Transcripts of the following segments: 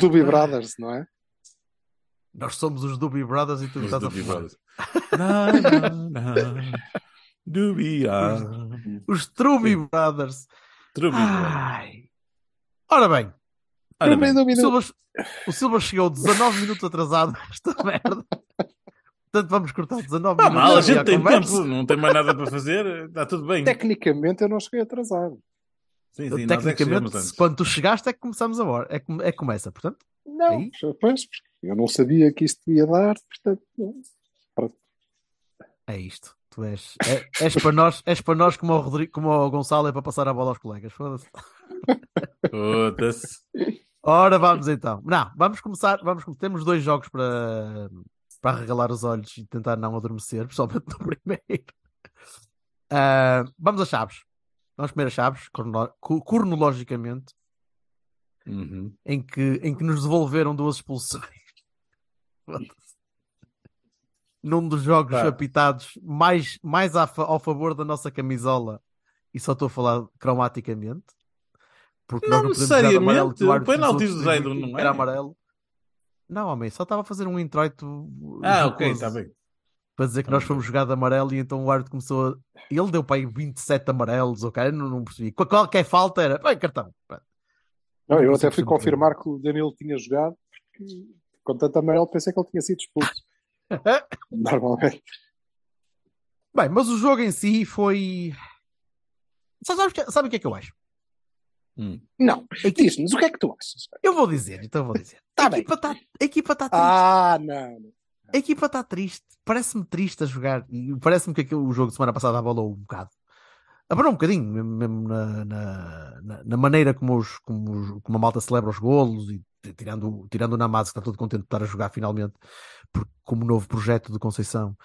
Doobie Brothers, não é? Nós somos os Doobie Brothers e tu Os estás a Doobie falar. Brothers. Na, na, na. Dubia. Os Trubie Brothers. Trubi. Ai. Ora bem, Ora Doobie bem, Doobie o Silva, o Silva chegou 19 minutos atrasado nesta merda. Portanto, vamos cortar 19 Pá, minutos. mal, a gente tem conversa. tempo, não tem mais nada para fazer, está tudo bem. Tecnicamente eu não cheguei atrasado. Sim, sim, é Tecnicamente, quando tu chegaste é que começamos a hora. É que, é que começa, portanto. Não, Aí? pois, eu não sabia que isto ia dar, portanto. É isto. Tu és, é- és, para nós, és para nós como o, Rodrigo, como o Gonçalo é para passar a bola aos colegas. Foda-se. Foda-se. Ora, vamos então. Não, vamos começar. Vamos, temos dois jogos para, para arregalar os olhos e tentar não adormecer, principalmente no primeiro. Ah, vamos às chaves. Vamos comer as chaves, cronologicamente, Uhum. em que, em que nos devolveram duas expulsões. Num dos jogos Pá. apitados mais, mais ao favor da nossa camisola, e só estou a falar cromaticamente, porque Não nós não podemos jogar de amarelo. necessariamente. o penalti do Zaido não era é? amarelo. Não, homem, só estava a fazer um introito Ah, ok, está bem. Para dizer que nós fomos jogar de amarelo e então o árbitro começou a... Ele deu para aí 27 amarelos, ok? Não, não percebi. Qual- Qualquer falta era, bem, cartão. Não, eu Não até fui confirmar que o Danilo tinha jogado, porque com tanto amarelo pensei que ele tinha sido expulso. Normalmente. Bem, mas o jogo em si foi. Sabe, sabe o que- sabe o que é que eu acho? Hum. Não, diz-nos o que é que tu achas? Eu vou dizer, então eu vou dizer. Tá a, bem. equipa tá, a equipa está triste. Ah, não. A equipa está triste. Parece-me triste a jogar. E parece-me que aquele, o jogo de semana passada abalou um bocado. Abalou um bocadinho, mesmo, na, na, na- maneira como, os, como, os- como a malta celebra os golos e tirando, tirando o Namaz, que está todo contente de estar a jogar finalmente, porque como novo projeto de Conceição.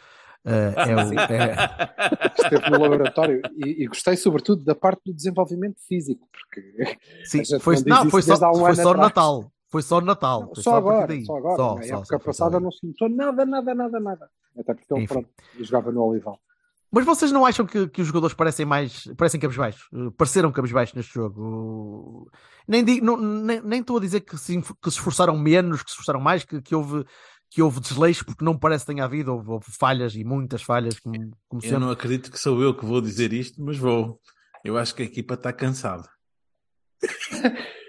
eh, é o, é- Esteve no laboratório e, e gostei sobretudo da parte do desenvolvimento físico, porque sim, foi, não foi só, um foi só. Natal. Foi só Natal. Foi só a partir agora, daí. só agora. Só, Na só, época só, só passada não se notou nada, nada, nada, nada. Até porque ele pronto, jogava no Olival. Mas vocês não acham que, que os jogadores parecem mais parecem cabisbaixos? Pareceram cabisbaixos neste jogo? Nem, digo- não- nem, nem estou a dizer que se, que se esforçaram menos, que se esforçaram mais, que, que houve, que houve desleixo, porque não parece que tenha havido, houve, houve falhas e muitas falhas, como, como Eu sempre. não acredito que sou eu que vou dizer isto, mas vou. Eu acho que a equipa está cansada.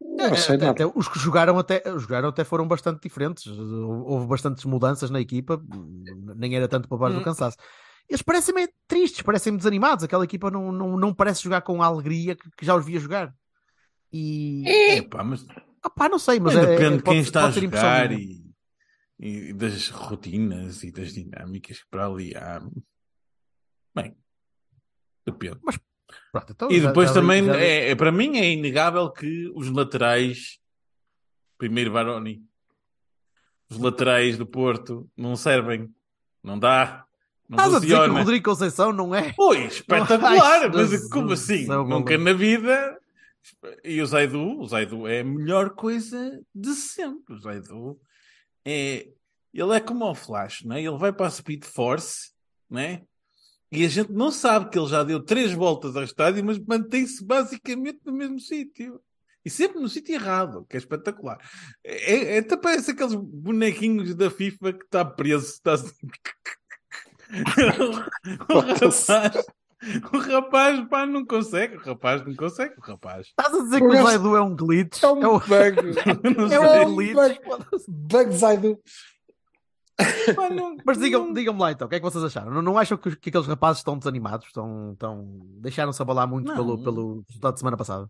Não achei Até- até os que jogaram até, jogaram até foram bastante diferentes. Houve bastantes mudanças na equipa, nem era tanto para baixo do Hum. cansaço. Eles parecem meio tristes, parecem desanimados. Aquela equipa não, não, não parece jogar com a alegria que, que já os via jogar. E Epá, mas Ah, pá, não sei, mas mas é- depende é- de pode- quem está a pode jogar e, e das rotinas e das dinâmicas que para ali há. Bem, depende. Pronto, então E já- depois já- também, já- é, é- para mim, é inegável que os laterais, primeiro Baroni, os laterais do Porto não servem, não dá, não Estás a dizer que o. Rodrigo Conceição não é? Oi, espetacular, Ai, mas Jesus como assim? céu, Nunca na vida. E o Zaidu, o Zaidu é a melhor coisa de sempre. O Zaidu é. Ele é como o Flash, né? ele vai para a Speed Force, né? E a gente não sabe que ele já deu três voltas ao estádio, mas mantém-se basicamente no mesmo sítio. E sempre no sítio errado, que é espetacular. É, é, até parece aqueles bonequinhos da FIFA que está preso. Está... o rapaz, o rapaz, pá, não consegue. O rapaz não consegue. O rapaz. Estás a dizer que o Zaidu é um glitch? É um É o- bug. Não é sei. um glitch. Bug Zaidu. Não- Mas digam- digam-me lá então, o que é que vocês acharam? Não, não acham que, que aqueles rapazes estão desanimados? Estão, estão... Deixaram-se abalar muito Não. pelo, pelo resultado de semana passada?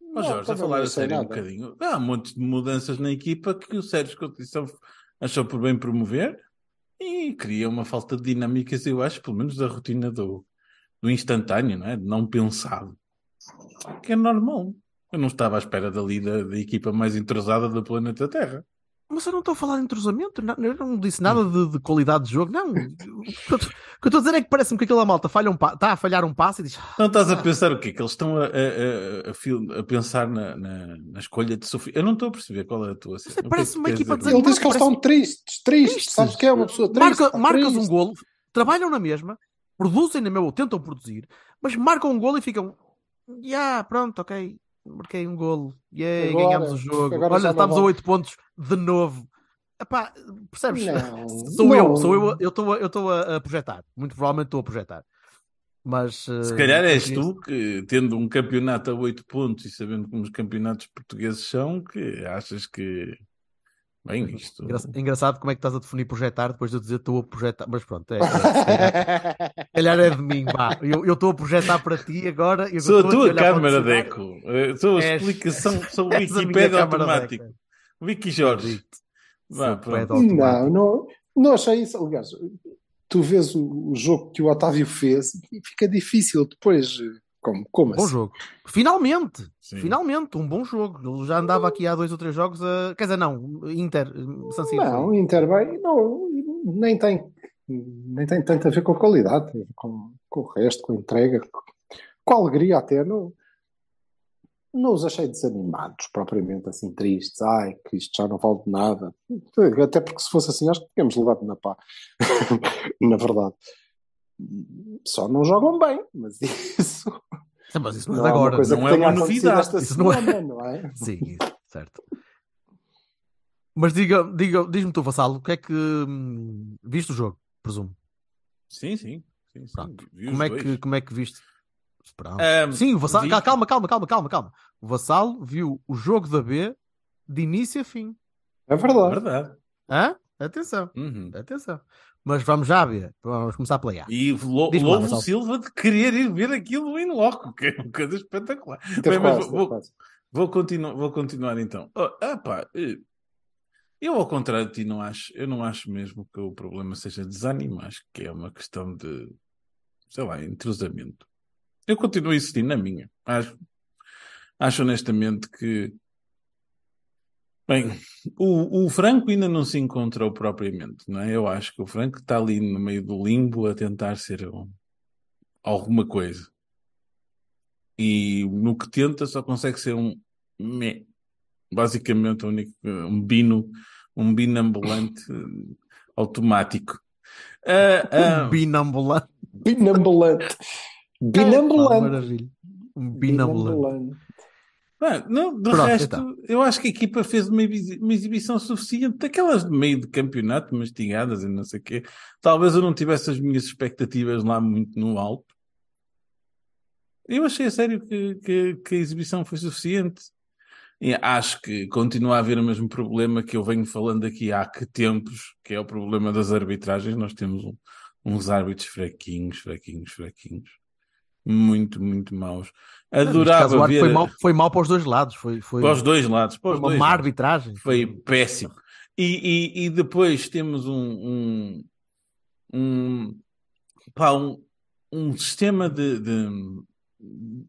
Não, Jorge, a falar não a sei sério um nada. bocadinho. Há um monte de mudanças na equipa que o Sérgio Conceição achou por bem promover E cria uma falta de dinâmicas, eu acho, pelo menos da rotina do, do instantâneo, não é? De não pensado. Que é normal. Eu não estava à espera dali da, da equipa mais entrosada do planeta Terra. Mas eu não estou a falar de entrosamento, não, eu não disse nada de, de qualidade de jogo, não. O que eu estou a dizer é que parece-me que aquela malta falha um pa- está a falhar um passo e diz. Não estás a pensar o quê? Que eles estão a, a- a- a pensar na, na- na escolha de Sofia. Eu não estou a perceber qual é a tua cena. O que é que parece uma equipa dizer? Ele diz que eles Parece- estão tristes, tristes. Sabes que é uma pessoa triste? Marca, marcas um golo, trabalham na mesma, produzem na mesma, ou tentam produzir, mas marcam um golo e ficam. Ya, pronto, ok. Marquei um golo. Yay, Agora- ganhamos o jogo. Olha, estamos a vale. 8 pontos de novo. Epá, percebes? Não, sou não. eu, sou eu, eu estou a- eu estou a, a projetar. Muito provavelmente estou a projetar. Mas Se eh, calhar és tu que, tendo um campeonato a 8 pontos e sabendo como os campeonatos portugueses são, que achas que. Bem, isto. Engra- Engraçado como é que estás a definir projetar depois de eu dizer estou a projetar. Mas pronto, é, é, calhar- é de mim, vá. Eu estou a projetar para ti agora. eu Sou a tua o câmara, dicionário. Deco. Eh, Sou a És- explicação, sou o és a minha Wikipédia câmara, automático. Deco. Wiki Jorge. Vá, Sou pronto. Não, não, não achei isso. Aliás, tu vês o, o jogo que o Otávio fez e fica difícil depois. Como, como Bom assim? jogo. Finalmente, Sim. finalmente, um bom jogo. Ele já andava aqui há dois ou três jogos a. Quer dizer, não, Inter, San Siro. Não, Inter bem, não, nem tem, nem tem tanto a ver com a qualidade, com, com o resto, com a entrega, com a alegria até. Não, não os achei desanimados, propriamente assim, tristes. Ai, que isto já não vale de nada. Até porque se fosse assim, acho que tínhamos levado na pá. na verdade. Só não jogam bem, mas isso Mas isso não é não de é uma agora. coisa não que é tenha uma acontecido novidade. esta Isso não é- não é? Sim, isso, certo. Mas diga, diga, diz-me tu, Vassalo, o que é que. hum, Viste o jogo, presumo. Sim, sim. sim, sim. Como é, dois. que, como é que viste? Ahm, Sim, o Vassalo. vi- Calma, calma, calma, calma, calma. O Vassalo viu o jogo da B de início a fim. É verdade. Verdade. Hã? Atenção, Uhum. atenção. Mas vamos já ver. Vamos começar pela A. E lo- louvo. Silva de querer ir ver aquilo em loco, que é uma coisa espetacular. Bem, mas vou- quase. Vou, continu vou continuar então. Oh, pá, eh, eu, ao contrário de ti, não acho, eu não acho mesmo que o problema seja desânimo, acho que é uma questão de, sei lá, entrosamento. Eu continuo a insistir na minha. Acho, acho honestamente que. Bem, o, o Franco ainda não se encontrou propriamente, não é? Eu acho que o Franco está ali no meio do limbo a tentar ser um- alguma coisa. E no que tenta só consegue ser um meh. Basicamente, o único, um bino, um bino ambulante eh, automático. Ah, ah, Um binambulante. Binambulante. Ah, Binambulante. maravilha. Um binambulante. Ah, não, do Pronto, resto, então. eu acho que a equipa fez uma, exibi- uma exibição suficiente, daquelas de meio de campeonato, mastigadas e não sei o quê. Talvez eu não tivesse as minhas expectativas lá muito no alto. Eu achei a sério que, que, que a exibição foi suficiente. E acho que continua a haver o mesmo problema que eu venho falando aqui há que tempos, que é o problema das arbitragens. Nós temos um- uns árbitros fraquinhos, fraquinhos, fraquinhos. Muito, muito maus. Adorava ver... foi, mal, foi mal para os dois lados. Foi, foi, Para os dois lados. Para foi uma má arbitragem. Foi péssimo. E, e, e depois temos um, um, um, pá, um, um sistema de, de,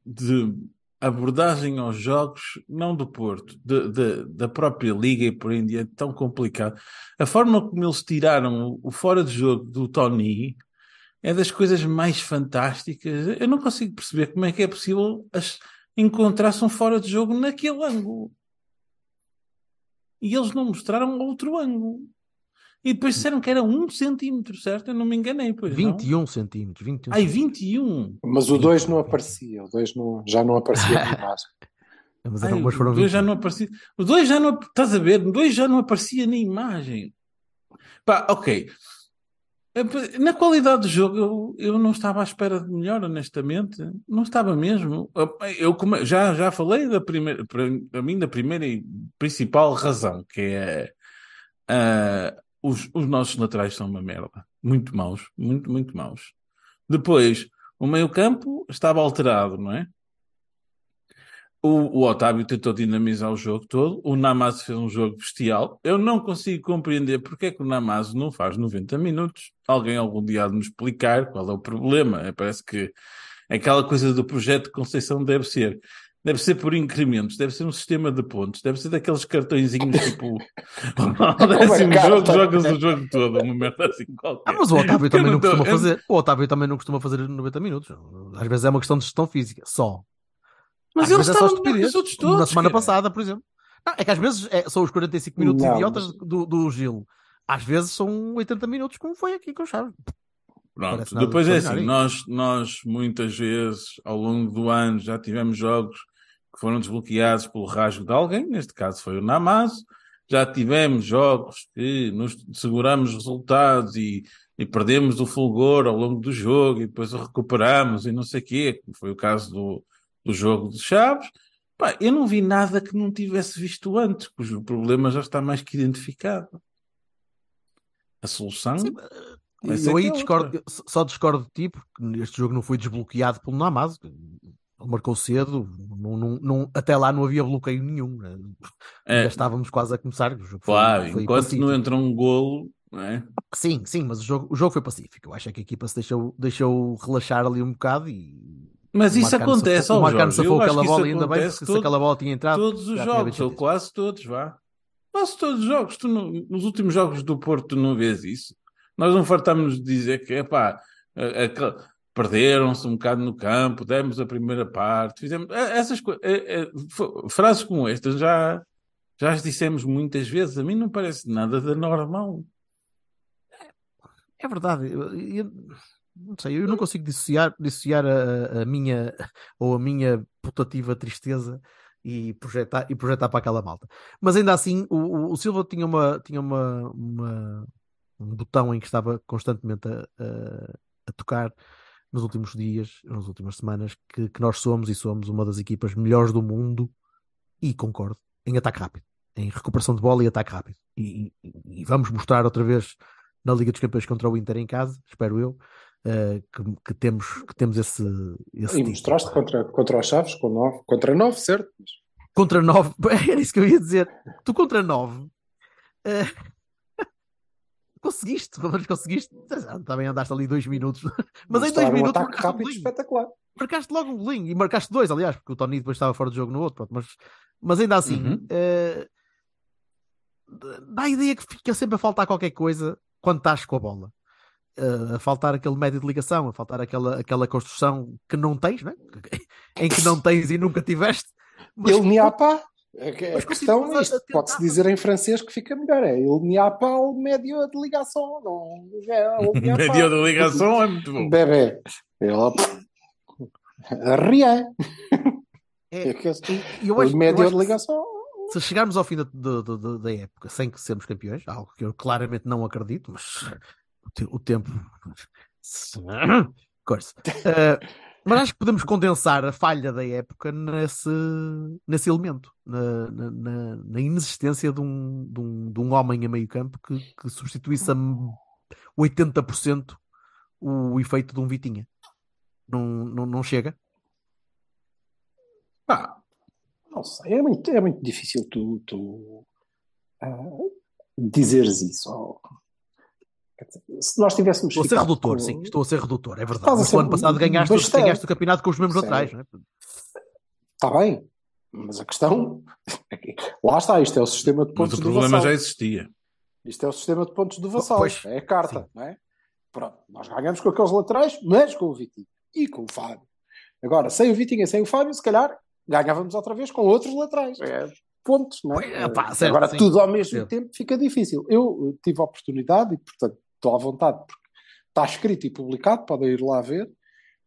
de abordagem aos jogos, não do Porto, de, de- da própria Liga e por aí em diante, tão complicado. A forma como eles tiraram o, o fora de jogo do Tony é das coisas mais fantásticas. Eu não consigo perceber como é que é possível as- encontrar-se um fora de jogo naquele ângulo. E eles não mostraram outro ângulo. E depois disseram que era um centímetro, certo? Eu não me enganei, pois não? 21 centímetros. 21 Ai, 21! Mas o 2 não aparecia, o 2 não, já não aparecia na imagem. Mas, Ai, o 2 já 21. não aparecia. O 2 já não. Estás a ver? O 2 já não aparecia na imagem. Pá, ok. Na qualidade do jogo, eu, eu não estava à espera de melhor, honestamente. Não estava mesmo. Eu come- já, já falei da primeira, para mim, da primeira e principal razão, que é ah, os, os nossos laterais são uma merda. Muito maus. Muito, muito maus. Depois, o meio-campo estava alterado, não é? O, o Otávio tentou dinamizar o jogo todo. O Namazo fez um jogo bestial. Eu não consigo compreender porque é que o Namazo não faz 90 minutos. Alguém algum dia há de nos explicar qual é o problema. É, parece que aquela coisa do projeto de Conceição deve ser. Deve ser por incrementos, deve ser um sistema de pontos, deve ser daqueles cartõezinhos tipo. décimo carta. jogo, jogas o jogo todo, uma merda assim qualquer. Ah, mas o Otávio também não tô- costuma eu- fazer. O Otávio também não costuma fazer 90 minutos. Às vezes é uma questão de gestão física, só. Mas às eles vezes é só estavam melhor que estupidez. os outros Como na todos. semana cara. passada, por exemplo. Não, é que às vezes é- são os 45 minutos Não, idiotas mas- do, do Gil. Às vezes são 80 minutos, como foi aqui com o Chaves. Pronto, depois é assim, nós, nós muitas vezes ao longo do ano já tivemos jogos que foram desbloqueados pelo rasgo de alguém, neste caso foi o Namazo, já tivemos jogos que nos seguramos resultados e, e perdemos o fulgor ao longo do jogo e depois o recuperamos e não sei o quê, como foi o caso do, do jogo de Chaves. Pá, eu não vi nada que não tivesse visto antes, cujo problema já está mais que identificado. A solução ser Eu aí discordo, só- discordo de ti, porque este jogo não foi desbloqueado pelo Namazo. Ele marcou cedo, não- não- não- até lá não havia bloqueio nenhum. né? É. Ainda estávamos quase a começar. O jogo foi- Claro, foi enquanto pacífico. não entra um golo, é? Sim, sim, mas o jogo, o jogo foi pacífico. Eu acho que a equipa se deixou, deixou relaxar ali um bocado e. Mas isso acontece safou- ao O Marcano safou aquela bola ainda bem, porque todo- se aquela bola tinha entrado. Todos os jogos, ou quase todos, vá. Quase todos os jogos. Tu não- nos últimos jogos do Porto tu não vês isso. Nós não fartamos de dizer que, epá, perderam-se um bocado no campo, demos a primeira parte, fizemos é, essas coisas. frases como estas já, já as dissemos muitas vezes. A mim não parece nada de normal. É verdade. Eu, eu- não sei, eu não consigo dissociar, dissociar a, a minha ou a minha putativa tristeza e projetar, e projetar para aquela malta. Mas ainda assim, o, o- Silva tinha, uma, tinha uma, uma- um botão em que estava constantemente a, a- a tocar nos últimos dias, nas últimas semanas, que, que nós somos e somos uma das equipas melhores do mundo, e concordo, em ataque rápido, em recuperação de bola e ataque rápido. E, e- e vamos mostrar outra vez na Liga dos Campeões contra o Inter em casa, espero eu, eh, que, que temos, que temos esse, esse E tipo. mostraste contra, contra os Chaves com 9. Contra 9, certo? Contra 9, era isso que eu ia dizer. Tu contra 9 conseguiste, mas conseguiste. Também andaste ali dois minutos, mas em dois um minutos ataque marcaste um rápido golinho. espetacular. marcaste logo um golinho e marcaste dois, aliás, porque o Tony depois estava fora do jogo no outro, pronto, mas, mas ainda assim Uhum. eh, dá a ideia que fica sempre a faltar qualquer coisa quando estás com a bola. A faltar aquele médio de ligação, a faltar aquela, aquela construção que não tens, né? em que não tens e nunca tiveste. Mas Ele n'y a pas. A, que- a questão é isto. Pode-se dizer em francês que fica melhor. É ele n'y a pas o médio de ligação. Não, é. Média de ligação é muito bom. Bebê. Ele. Rien. É, É e eu acho, o médio eu de ligação. se chegarmos ao fim da, da- da- da época sem que sermos campeões, algo que eu claramente não acredito, mas o, te- o tempo. Eh, mas acho que podemos condensar a falha da época nesse, nesse elemento, na, na- na- inexistência de um, de, um, de um homem a meio campo que, que substituísse a 80% o efeito de um Vitinha. Não, não, não chega? Ah, não sei. É muito, é muito difícil tu, tu ah, dizeres isso. Oh, se nós tivéssemos. Estou a ser redutor, com- sim, estou a ser redutor, é verdade. Mas o ano passado ganhaste, bastante. ganhaste o campeonato com os membros Sim. atrás, não é? Está bem. Mas a questão. é que- Lá está, isto é o sistema de Mas pontos o do problema vassal. já existia. Isto é o sistema de pontos do vassal. Pois, é a carta, sim. não é? Pronto, nós ganhamos com aqueles laterais, mas com o Vitinho e com o Fábio. Agora, sem o Vitinho e sem o Fábio, se calhar ganhávamos outra vez com outros laterais. É pontos, não é? Pois, é, pá, certo, Agora, sim. tudo ao mesmo Certo. tempo fica difícil. Eu eh, tive a oportunidade, e portanto estou à vontade, porque está escrito e publicado, podem ir lá ver,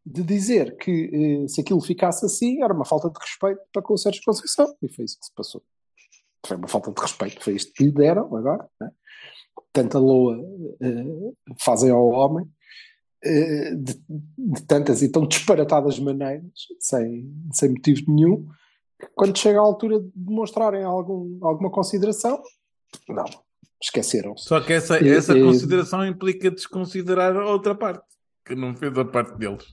de dizer que eh, se aquilo ficasse assim, era uma falta de respeito para com o Sérgio Conceição. E foi isso que se passou. Foi uma falta de respeito. Foi isto que lhe deram agora. Não é? Tanta loa eh, fazem ao homem eh, de, de tantas e tão disparatadas maneiras, sem, sem motivo nenhum, que quando chega à altura de demonstrarem algum, alguma consideração, não, esqueceram-se. Só que essa, E- essa e- consideração implica desconsiderar a outra parte, que não fez a parte deles.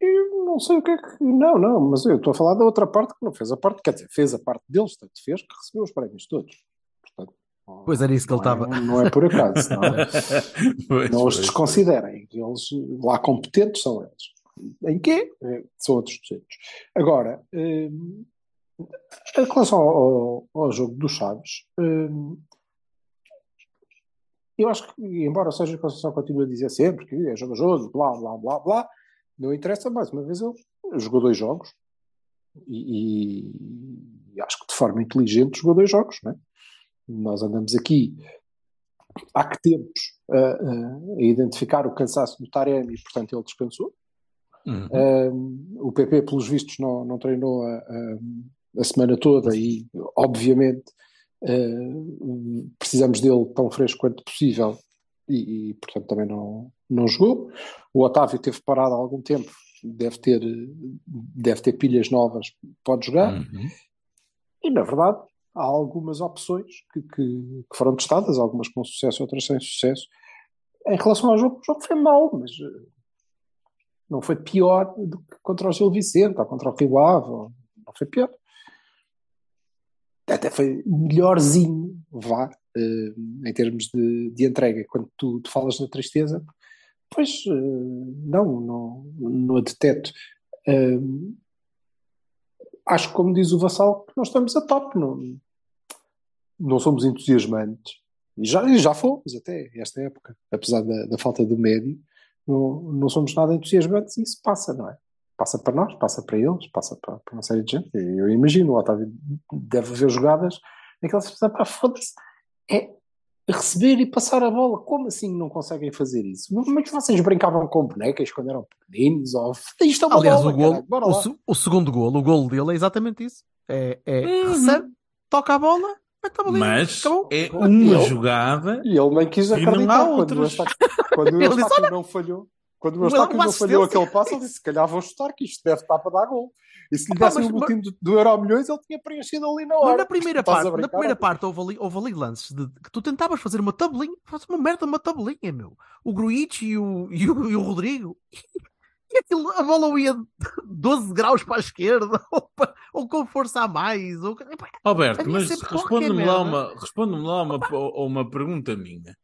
Eu Não sei o que é que. Não, não, mas eu estou a falar da outra parte que não fez a parte, quer dizer, fez a parte deles, tanto fez que recebeu os prémios todos. Portanto, Pois era isso que ele não é- estava. Não é por acaso, não, Pois, não os pois, desconsiderem. Eles lá competentes são eles. Em quê? Eh, São outros 200. Agora, hum, em relação ao, ao- ao jogo dos Chaves, hum, eu acho que, embora seja a Conceição continue a dizer sempre que é jogo, blá, blá, blá, blá, não interessa mais uma vez ele jogou dois jogos e, e- e acho que de forma inteligente jogou dois jogos, não é? Nós andamos aqui há que tempos a, a- identificar o cansaço do Taremi e portanto ele descansou. Uhum. Um, o PP, pelos vistos, não, não treinou a, a- a semana toda e, obviamente, uh, precisamos dele tão fresco quanto possível e, e, portanto, também não, não jogou. O Otávio teve parado há algum tempo, deve ter, deve ter pilhas novas, pode jogar. Uhum. E, na verdade, há algumas opções que, que- que foram testadas, algumas com sucesso, outras sem sucesso. Em relação ao jogo, o jogo foi mau, mas eh, não foi pior do que contra o Gil Vicente ou contra o Rio Ave, não foi pior. Até foi melhorzinho, vá, eh, em termos de, de entrega. Quando tu, tu falas na tristeza, pois eh, não, não, não a deteto. Eh, acho que, como diz o Vassal, que nós estamos a top, não, não somos entusiasmantes. E já, já fomos até esta época, apesar da, da falta do médio, não, não somos nada entusiasmantes e isso passa, não é? Passa para nós, passa para eles, passa para, para uma série de gente. Eu imagino, o Otávio deve ver jogadas em que eles pensam, pá, foda-se, é receber e passar a bola. Como assim não conseguem fazer isso? Como é que vocês brincavam com bonecas quando eram pequeninos? Ou, isto é uma Aliás, bola, o, golo, bora o, se- o segundo golo, o golo dele é exatamente isso. É, é Uhum. recebe, toca a bola, Mas acabou. é uma jogada. E ele nem quis E acreditar quando o. Eustáquio, quando o não falhou. Quando o Eustáquio uma não falhou aquele passo, ele disse: se calhar vou chutar, que isto deve estar para dar gol. E se lhe dessem mas- o boletim do, do Euro Milhões, ele tinha preenchido ali na hora. Mas na primeira parte, na primeira parte houve ali, houve ali lances de que tu tentavas fazer uma tabelinha, faz uma merda uma tabelinha, meu. O Gruitch e o, e o, e o Rodrigo. E aquilo, a bola ia 12 graus para a esquerda, ou, pa- ou com força a mais. Ou... Havia mas responde-me lá, uma, responde lá uma, uma pergunta minha.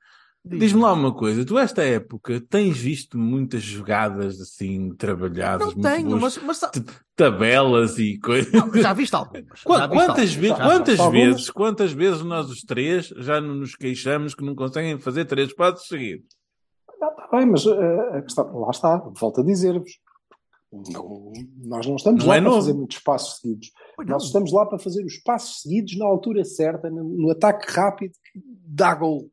Diz-me. Lá uma coisa, tu esta época tens visto muitas jogadas assim trabalhadas, Não tenho, boas, mas, mas tabelas e coisas. não, já viste algumas. Qua- já viste Quantas, algumas, vezes, já quantas viste algumas? vezes, quantas vezes nós os três já não nos queixamos que não conseguem fazer três passos seguidos? Não, está bem, mas a questão, lá está, volto a dizer-vos. Não- nós não estamos Não lá é para novo. fazer muitos passos seguidos. Pois não. Nós estamos lá para fazer os passos seguidos na altura certa, no, no ataque rápido que dá gol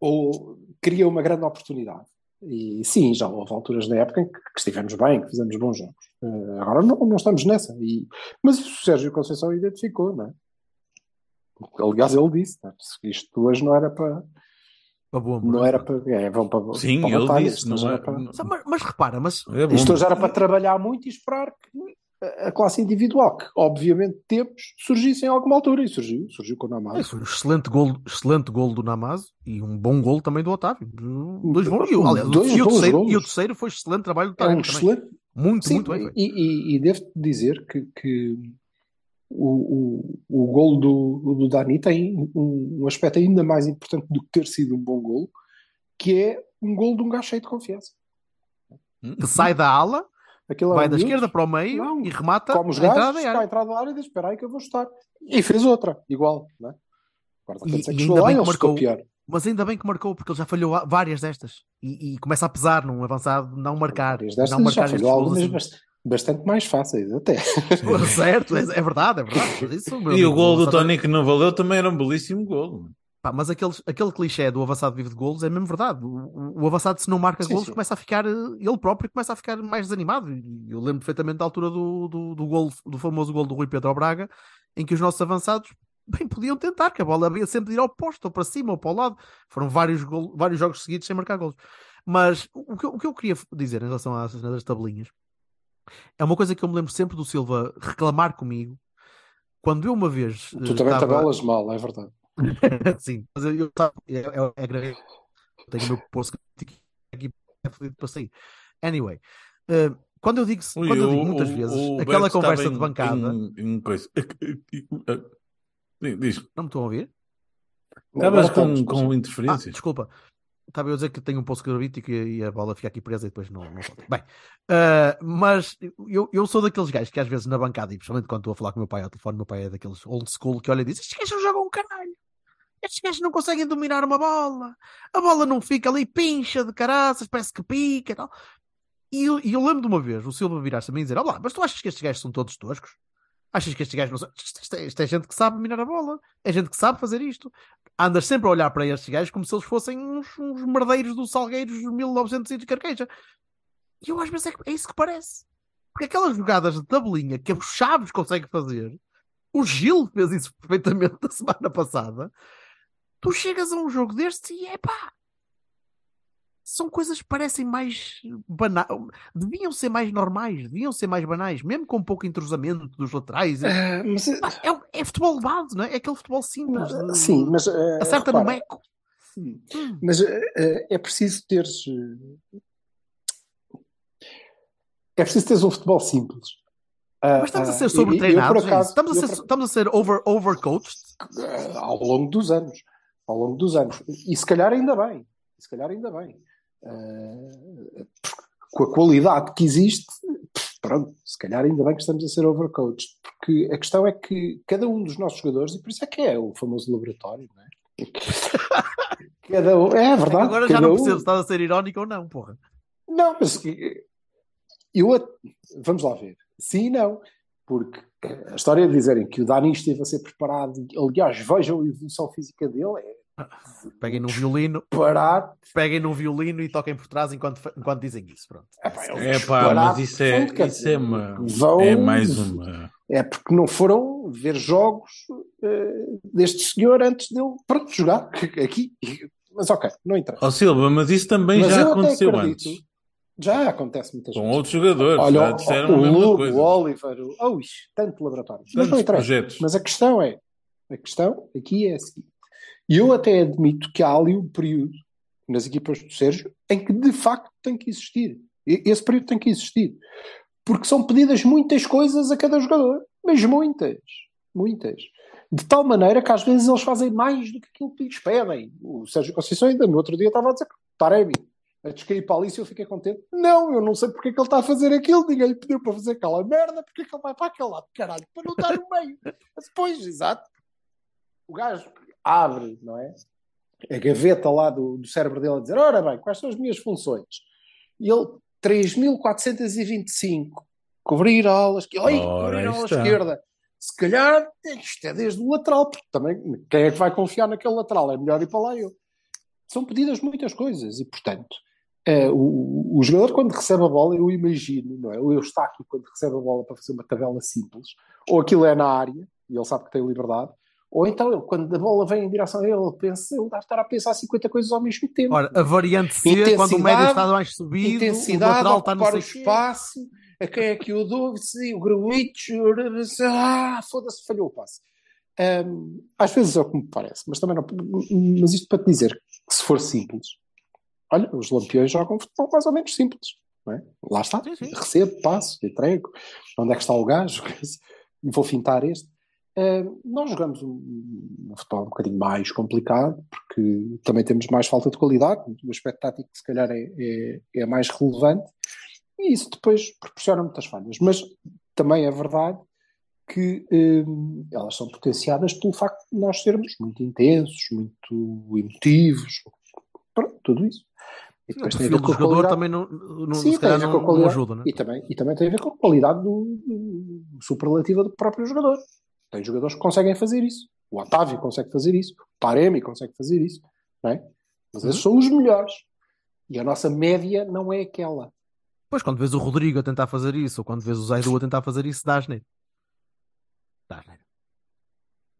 ou cria uma grande oportunidade. E sim, já houve alturas na época em que, que estivemos bem, que fizemos bons jogos. Eh, agora não, não estamos nessa. E, mas o Sérgio Conceição identificou, não é? Aliás, ele disse: não é? isto hoje não era para. Para boa, Não era para. É, vão para, Sim, para ele batalha, disse, não é, era para- Mas, mas repara, mas é isto hoje era para trabalhar muito e esperar que a classe individual, que obviamente temos, surgisse em alguma altura. E surgiu, surgiu com o É, Namaz. foi um excelente gol, excelente gol do Namazo e um bom gol também do Otávio. Dois bons. E, o- aliás, Dois e, o terceiro, golos. e o terceiro foi excelente trabalho do É um excelente. Muito, Sim, muito bem e, e, e devo dizer que, que o, o, o gol do, do Dani tem um, um aspecto ainda mais importante do que ter sido um bom gol, que é um gol de um gajo cheio de confiança. Que sai da ala, Aquele é vai da esquerda para o meio Não, e remata come os a entrada da área. entrada da área e diz: Espera aí que eu vou chutar. E fez outra, igual. Não é? Agora, E- e ainda bem que ele marcou. Mas ainda bem que marcou, porque ele já falhou várias destas. E, e começa a pesar num avançado não marcar. Várias não destas marcar já falhou algumas assim. bast- bastante mais fáceis, até. Certo, é, é verdade, é verdade. Isso, meu E o gol do Tony que não valeu também era um belíssimo gol. Pá, mas aqueles, aquele clichê do avançado vive de golos é mesmo verdade. O, o- avançado, se não marca Sim, golos, sim. começa a ficar, eh, ele próprio começa a ficar mais desanimado. E eu lembro perfeitamente da altura do, do, do, gol, do famoso gol do Rui Pedro Braga, em que os nossos avançados bem podiam tentar, que a bola ia sempre de ir ao posto, ou para cima, ou para o lado. Foram vários, gol, vários jogos seguidos sem marcar golos. Mas o que, eu- o que eu queria dizer em relação às tabelinhas é uma coisa que eu me lembro sempre do Silva reclamar comigo. Quando eu uma vez. Tu eh, também estava- tabelas mal, é verdade. Sim, mas eu estava. É, é, é grave. Tenho o meu posto aqui fodido para sair. Anyway, eh, quando eu digo, quando eu digo muitas vezes, aquela Berto conversa de bancada. Em, em coisa. Diz. Não me estão a ouvir? Estavas com, mas- com Ah, interferências. desculpa. Estava eu a dizer que tenho um poço gravítico e, a bola fica aqui presa e depois não, não. Bem, ah, mas eu, eu sou daqueles gajos que às vezes na bancada, e principalmente quando estou a falar com o meu pai ao telefone, meu pai é daqueles old school que olha e diz: Estes gajos jogam um caralho. Estes gajos não conseguem dominar uma bola. A bola não fica ali, pincha de caraças, parece que pica e tal. E eu, eu lembro de uma vez o Silva virar-se a mim e dizer: Olá, mas tu achas que estes gajos são todos toscos? Achas que estes gajos não são. Isto, é, isto é gente que sabe dominar a bola. É gente que sabe fazer isto. Andas sempre a olhar para estes gajos como se eles fossem uns, uns merdeiros dos Salgueiros de 1900 e de carqueja. E eu vezes é, que- é isso que parece. Porque aquelas jogadas de tabelinha que o Chaves consegue fazer, o Gil fez isso perfeitamente na semana passada. Tu chegas a um jogo destes e é pá. São coisas que parecem mais banais. Deviam ser mais normais, deviam ser mais banais, mesmo com pouco entrosamento dos laterais. Ah, mas, eh, É, o- é futebol base, não é? É aquele futebol simples. de- sim, mas eh, Acerta no repara, meco. Sim. Mas eh, eh, é preciso teres. É preciso teres um futebol simples. Ah, Mas estamos a ah, ser sobretreinados. é estamos, a ser, por- estamos a ser over, overcoached. ao longo dos anos. Ao longo dos anos. E se calhar ainda bem. Se calhar ainda bem. Ah, com a qualidade que existe, pronto, se calhar ainda bem que estamos a ser overcoached. Porque a questão é que cada um dos nossos jogadores, e por isso é que é o famoso laboratório, não é? Cada um, é verdade. Agora já não um- percebo se estás a ser irónico ou não, porra. Não, mas eu a- vamos lá ver. Sim e não. Porque a história de dizerem que o Dani esteve a ser preparado, aliás, vejam a evolução física dele, é Peguem num violino, parar. peguem num violino e toquem por trás enquanto, enquanto dizem isso. Pronto. É pá, é pá, disparate mas isso é, isso é uma. vão- É mais uma. É porque não foram ver jogos eh, deste senhor antes dele pronto, jogar aqui. Mas ok, não interessa. Ó Silva, mas isso também Mas já aconteceu acredito- antes. Já acontece muitas Com vezes. outros jogadores. Olha, já o, disseram o a mesma Lugo, coisa. o Oliver, o... Oh, tanto laboratório. Mas não interessa. projetos. Mas a questão é, a questão aqui é a seguinte. E eu até admito que há ali um período nas equipas do Sérgio em que de facto tem que existir. Esse período tem que existir. Porque são pedidas muitas coisas a cada jogador. Mas muitas. Muitas. De tal maneira que às vezes eles fazem mais do que aquilo que lhes pedem. O Sérgio Conceição ainda no outro dia estava a dizer Taremi a descair para ali se eu fiquei contente. Não, eu não sei porque é que ele está a fazer aquilo. Ninguém lhe pediu para fazer aquela merda. Porque é que ele vai para aquele lado? Caralho, para não estar no meio. Mas depois, exato. O gajo abre, não é? A gaveta lá do, do cérebro dele a dizer: Ora bem, quais são as minhas funções? E ele, 3.425. Cobrir alas. Oi, Ora, cobrir a ala esquerda. Se calhar, isto é desde o lateral, porque também quem é que vai confiar naquele lateral? É melhor ir para lá eu. São pedidas muitas coisas e, portanto, eh, o, o jogador, quando recebe a bola, eu imagino, não é? O Eustáquio, quando recebe a bola para fazer uma tabela simples, ou aquilo é na área, e ele sabe que tem liberdade, ou então ele, quando a bola vem em direção a ele, ele pensa, ele deve estar a pensar 50 coisas ao mesmo tempo. Ora, a variante C, quando o médio está mais subido, o intensidade, lateral está no o espaço, a quem é que eu dou, o Gruitch, ah, foda-se, falhou o passe. Hum, às vezes é o que me parece, mas também não. Mas isto para te dizer que se for simples, olha, os lampiões jogam futebol mais ou menos simples, não é? Lá está, Sim, sim. recebo, passo, entrego, onde é que está o gajo? Vou fintar este. Hum, nós jogamos um, um futebol um bocadinho mais complicado, porque também temos mais falta de qualidade, o aspecto tático se calhar é, é, é mais relevante, e isso depois proporciona muitas falhas. Mas também é verdade que hum, elas são potenciadas pelo facto de nós sermos muito intensos, muito emotivos, pronto, tudo isso. E O depois tem a ver com a jogador qualidade. também não, não, Sim, tem a ver com a qualidade. ajuda, é? E também, e também tem a ver com a qualidade do, do superlativa do próprio jogador. Tem jogadores que conseguem fazer isso. O Otávio consegue fazer isso. O Taremi consegue fazer isso. Não é? Mas esses são os melhores. E a nossa média não é aquela. Pois, quando vês o Rodrigo a tentar fazer isso, ou quando vês o Zaidu a tentar fazer isso, dá asneiro. Dá asneiro.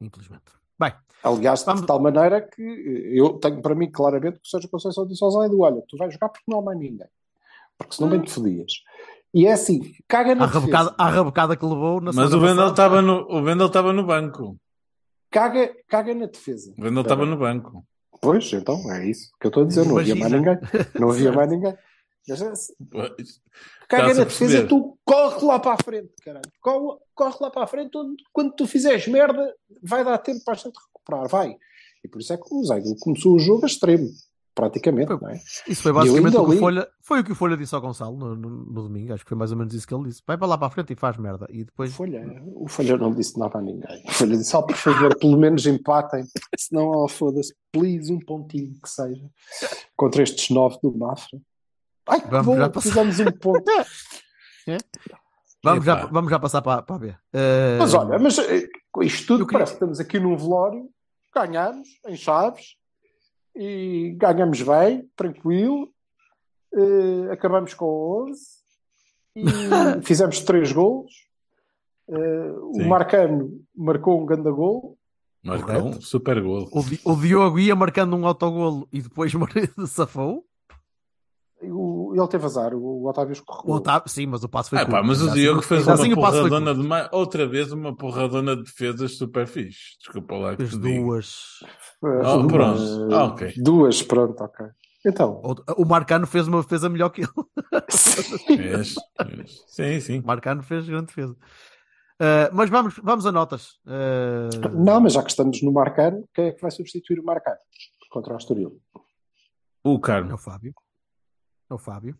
Infelizmente. Bem, Aliás, Vamos- de tal maneira que eu tenho para mim claramente que o Sérgio Conceição disse ao Zaidu: olha, tu vais jogar porque não há mais ninguém. Porque senão bem te fodias. E é assim, caga na a rabocada, defesa. a rabocada que levou na Mas o Vendel passada- estava no, o Vendel estava no banco. Caga, caga na defesa. O Vendel Tá estava bem? no banco. Pois, então, é isso que eu estou a dizer. Não havia mais ninguém. Não havia mais ninguém. Pois. Caga Estás a na defesa, tu corre lá para a frente, caralho. Corre, corre lá para a frente, onde- quando tu fizeres merda, vai dar tempo para a gente recuperar, vai. E por isso é que o Zaidu começou o jogo a extremo, praticamente, não é? Isso foi basicamente o que o li- Folha, foi o que o Folha disse ao Gonçalo no, no- no domingo. Acho que foi mais ou menos isso que ele disse. Vai para lá para a frente e faz merda. E depois. Folha, o Folha não disse nada a ninguém. O Folha disse, oh, por favor, pelo menos empatem, senão, oh, foda-se, please, um pontinho que seja, contra estes nove do Mafra. Ai, que Vamos bom, fizemos um ponto. Vamos já, vamos já passar para, para a B. Eh, Mas olha, mas eh, com isto tudo queria- parece que estamos aqui num velório, ganhamos em Chaves e ganhamos bem, tranquilo, eh, acabamos com 11 e fizemos três gols. Eh, o. Marcano marcou um grande gol. Marcou um super gol. o Diogo ia marcando um autogolo e depois safou. O- ele teve azar, o, o Otávio O escorregou. Otávio, sim, mas o passo foi Ah, pá, mas o Ainda assim- Diogo fez uma assim o porradona de ma- outra vez uma porradona de defesas super fixe. Desculpa lá que Fez duas. Oh, duas, pronto. Ah, ok. Duas, pronto, ok. Então, O- O Marcano fez uma defesa melhor que ele. Fez, fez. Sim, sim. O Marcano fez grande defesa. Eh, mas vamos, vamos a notas. Eh, não, mas já que estamos no Marcano, quem é que vai substituir o Marcano contra o Estoril? O É Carmo. o Fábio. É o Fábio.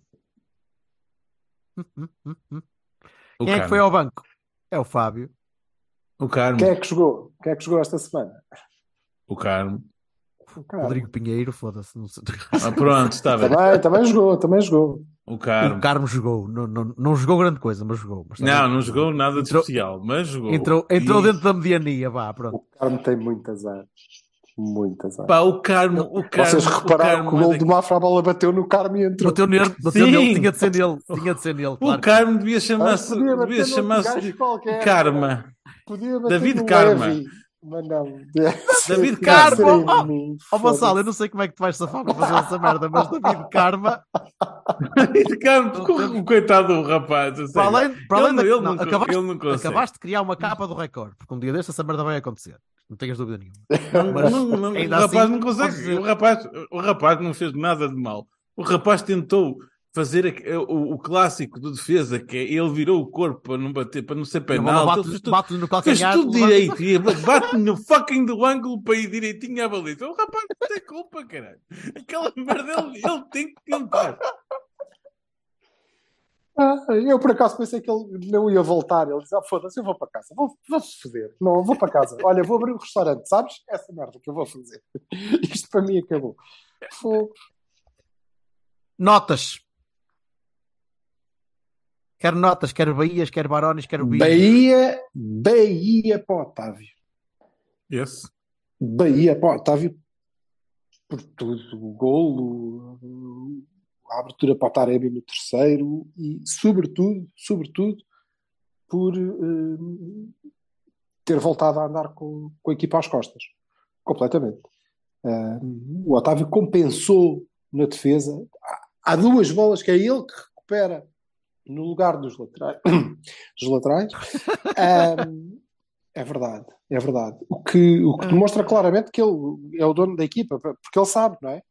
Hum, hum, hum. O Quem é que foi Carmo. ao banco? É o Fábio. O Carmo. Quem é que jogou? Quem é que jogou esta semana? O Carmo. Cara, Rodrigo Pinheiro, foda-se. não sei. Ah, pronto, está bem. Também, também jogou, também jogou. O O Carmo. Carmo jogou. Não, não, não jogou grande coisa, mas jogou. Mas Não, também- não jogou nada de Entrou- especial, mas jogou. Entrou, entrou E- dentro da mediania, vá, pronto. O Carmo tem muito azar. Muito azar. Pá, o Carmo. O Carmo Vocês o repararam Carmo que o é gol daqui- do Mafra, a bola bateu no Carmo e entrou. Bateu nele, bateu Sim. nele, tinha de ser nele, tinha de ser nele. O Claro. Carmo devia Mas chamar-se. Devia chamar-se. Karma. Podia bater David Karma. Levi, Mas não. David Karma. Serem Oh, Ó Vassal, eu não sei como é que tu vais safar para fazer essa merda, mas David Karma, David Carmo, porque o- o coitado do rapaz. a para além, para além Ele da, não- ele não, não- acabaste, ele não acabaste de criar uma capa do recorde, porque um dia deste essa merda vai acontecer. Não tenhas dúvida nenhuma. Mas não, não, o rapaz assim, não consegue. O rapaz, o rapaz não fez nada de mal. O rapaz tentou fazer o, o clássico do defesa, que é ele virou o corpo para não bater, para não ser penal. Fez tudo, Bate-lhe no fez calcanhar. tudo levanta- direito e bate no fucking do ângulo para ir direitinho à baliza. O rapaz não tem culpa, caralho. Aquela merda ele, ele tem que tentar. Ah, eu por acaso pensei que ele não ia voltar. Ele disse: ah, foda-se, eu vou para casa. Vou, vou foder. Não, vou para casa. Olha, vou abrir um restaurante, sabes? Essa merda que eu vou fazer. Isto para mim acabou. Fogo. Notas. Quero notas, quero Bahias, quero Barões, quero Bias. Bahia, Bahia para o Otávio. Yes. Bahia para o Otávio por tudo. O golo, a abertura para o Taremi no terceiro e, sobretudo, sobretudo, por eh, ter voltado a andar com, com a equipa às costas. Completamente. Eh, o Otávio compensou na defesa. Há, há duas bolas que é ele que recupera no lugar dos laterais. dos laterais. Ahm, é verdade, é verdade. O que, o que demonstra claramente que ele é o dono da equipa, porque ele sabe, não é?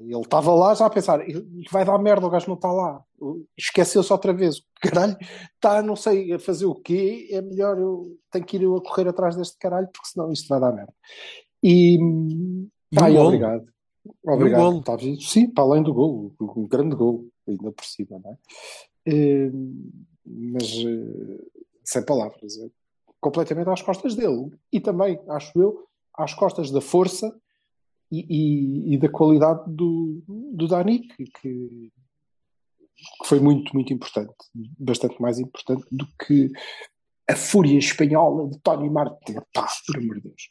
Ele estava lá já a pensar, "Ele vai dar merda, o gajo não está lá. Esqueceu-se outra vez. Caralho, está não sei a fazer o quê, é melhor eu tenho que ir eu a correr atrás deste caralho, porque senão isto vai dar merda. E, ai, golo. obrigado. Obrigado. Otávio. Sim, para além do golo, um grande golo, ainda por cima, não é? Eh, mas eh, sem palavras, é completamente às costas dele. E também, acho eu, às costas da força e, e- e da qualidade do, do Dani, que, que foi muito, muito importante. Bastante mais importante do que a fúria espanhola de Tony Martin. Pá, por amor de Deus.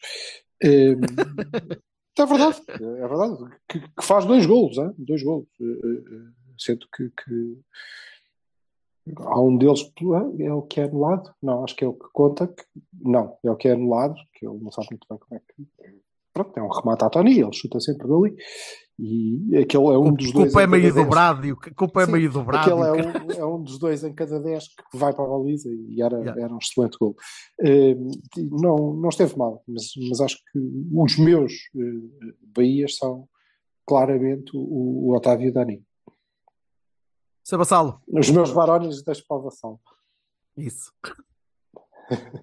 Eh, é verdade, é verdade. Que, que faz dois golos, hein? dois golos. Eh, eh, Sendo que, que há um deles é o que é anulado. Não, acho que é o que conta. Que, não, é o que é anulado, que ele não sabe muito bem como é que. Pronto, é um remate à Tony, ele chuta sempre dali. E aquele é um dos dois. culpa é meio dobrado e o culpa é meio dobrado. Aquele é um, é um dos dois em cada dez que vai para a baliza e era, Yeah. era um excelente gol. Eh, não, não esteve mal, mas, mas acho que os meus eh, Bahias são claramente o, o Otávio e o Dani. Seu Vassalo. Os meus barões deixo para o vassalo. Isso.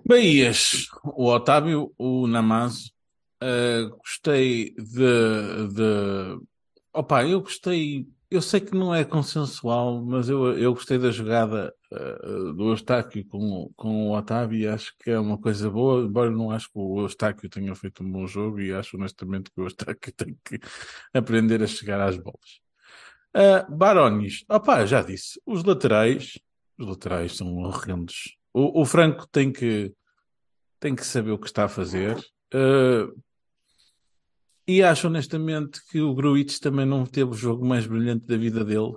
Bahias, o Otávio, o Namazo, uh, gostei de, de. Opa, eu gostei. Eu sei que não é consensual, mas eu, eu gostei da jogada uh, do Eustáquio com, com o Otávio e acho que é uma coisa boa, embora não acho que o Eustáquio tenha feito um bom jogo e acho honestamente que o Eustáquio tem que aprender a chegar às bolas. Uh, Barones, opa, já disse, os laterais, os laterais são horrendos. O, o Franco tem que, tem que saber o que está a fazer. Uh, e acho honestamente que o Gruitch também não teve o jogo mais brilhante da vida dele.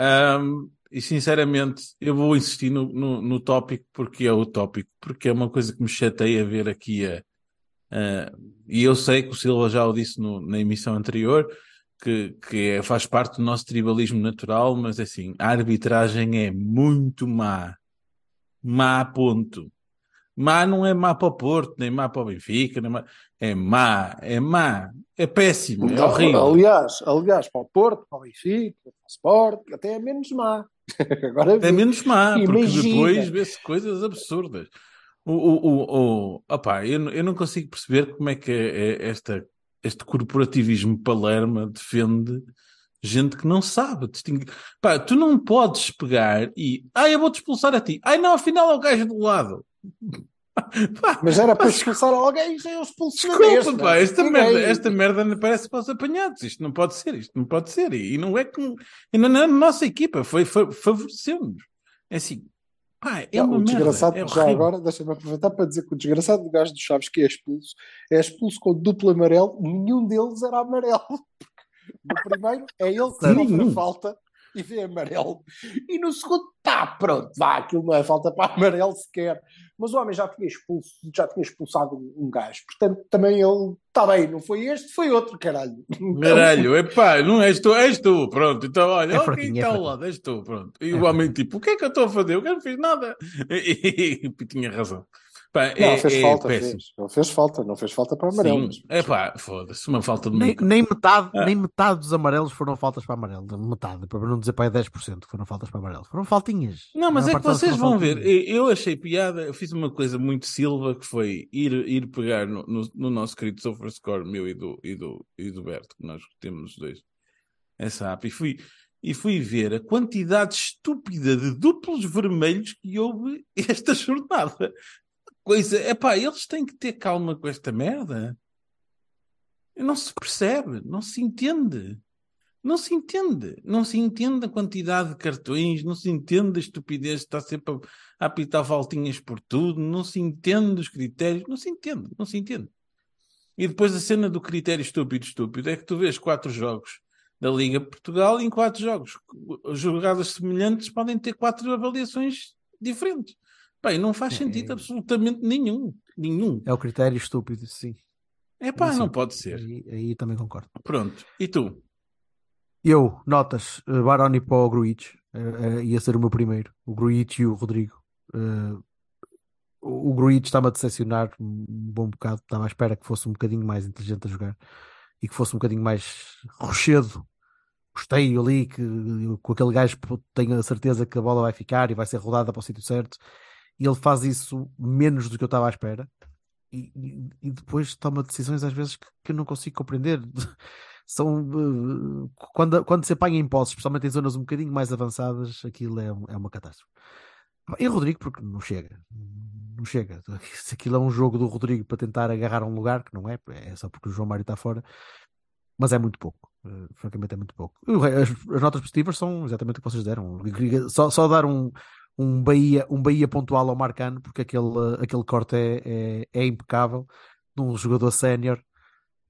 Um, e sinceramente, eu vou insistir no, no, no, tópico porque é o tópico, porque é uma coisa que me chateia ver aqui. A, e eu sei que o Silva já o disse no, na emissão anterior, que, que é, faz parte do nosso tribalismo natural, mas assim, a arbitragem é muito má. Má ponto. Má não é má para o Porto, nem má para o Benfica, nem má... é má, é má, é péssimo, é horrível. Aliás, aliás, para o Porto, para o Benfica, para o Sport, até é menos má. Agora é menos má, Imagina. porque depois vê-se coisas absurdas. O, o, o, o, opa, eu, eu não consigo perceber como é que é, é esta este corporativismo palerma defende gente que não sabe distinguir. Pá, tu não podes pegar e. Ah, eu vou-te expulsar a ti. Ai, não, afinal é o gajo do lado. Mas era para expulsar alguém e eu expulso Desculpa, pá, esta merda, esta merda parece para os apanhados. Isto não pode ser, isto não pode ser. E não é como. E na, na nossa equipa foi, foi favoreceu-nos. É assim, Pá, é não, o desgraçado, merda, é já agora, deixa-me aproveitar para dizer que o desgraçado do gajo dos Chaves que é expulso é expulso com duplo amarelo, nenhum deles era amarelo. No primeiro é ele que sofre a falta e vê amarelo. E no segundo, tá, pronto, vá, aquilo não é falta para amarelo sequer. Mas o homem já tinha expulso, já tinha expulsado um, gajo. Portanto, também ele, está bem, não foi este, foi outro, caralho. Caralho, epá, não és tu, és tu, pronto. Então, olha, é ok, está ao lado, és tu, pronto. E é o homem, tipo, o que é que eu estou a fazer? Eu não fiz nada. E, e, e tinha razão. Pá, não, é, fez é falta, fez. Não fez falta, não fez falta para amarelo. Sim, é pá, foda-se, uma falta de nem, nem metade, ah. nem metade dos amarelos foram faltas para amarelo. Metade, para não dizer para 10% que foram faltas para amarelo. Foram faltinhas. Não, mas é que vocês vão ver. Eu achei piada, eu fiz uma coisa muito Silva que foi ir, ir pegar no, no, no nosso querido SofaScore, meu e do, e, do, e do Berto, que nós temos os dois, essa app, e fui, e fui ver a quantidade estúpida de duplos vermelhos que houve esta jornada coisa. É pá, eles têm que ter calma com esta merda. Não se percebe, não se entende. Não se entende. Não se entende a quantidade de cartões, não se entende a estupidez de estar sempre a, a apitar faltinhas por tudo, não se entende os critérios, não se entende, não se entende. E depois a cena do critério estúpido, estúpido, é que tu vês quatro jogos da Liga Portugal e em quatro jogos, jogadas semelhantes podem ter quatro avaliações diferentes. Bem, não faz é, sentido é... absolutamente nenhum. Nenhum. É o critério estúpido, sim. É pá, não pode ser. Aí, aí, também concordo. Pronto. E tu? Eu, notas, uh, Baroni para o Gruitch. Uh, uh, ia ser o meu primeiro. O Gruitch e o Rodrigo. Uh, o Gruitch estava a decepcionar um bom bocado. Estava à espera que fosse um bocadinho mais inteligente a jogar e que fosse um bocadinho mais rochedo. Gostei ali que com aquele gajo tenho a certeza que a bola vai ficar e vai ser rodada para o sítio certo e ele faz isso menos do que eu estava à espera. E, e, e depois toma decisões às vezes que, que eu não consigo compreender. São uh, quando, quando se apanha em posse, especialmente em zonas um bocadinho mais avançadas, aquilo é, é uma catástrofe. E Rodrigo, porque não chega, não chega. Se aquilo é um jogo do Rodrigo para tentar agarrar um lugar, que não é, é só porque o João Mário está fora, mas é muito pouco. Uh, francamente, é muito pouco. As, as, notas positivas são exatamente o que vocês deram. Só, só dar um, um Bahia, um Bahia pontual ao Marcano, porque aquele, aquele corte é, é, é impecável de um jogador sénior.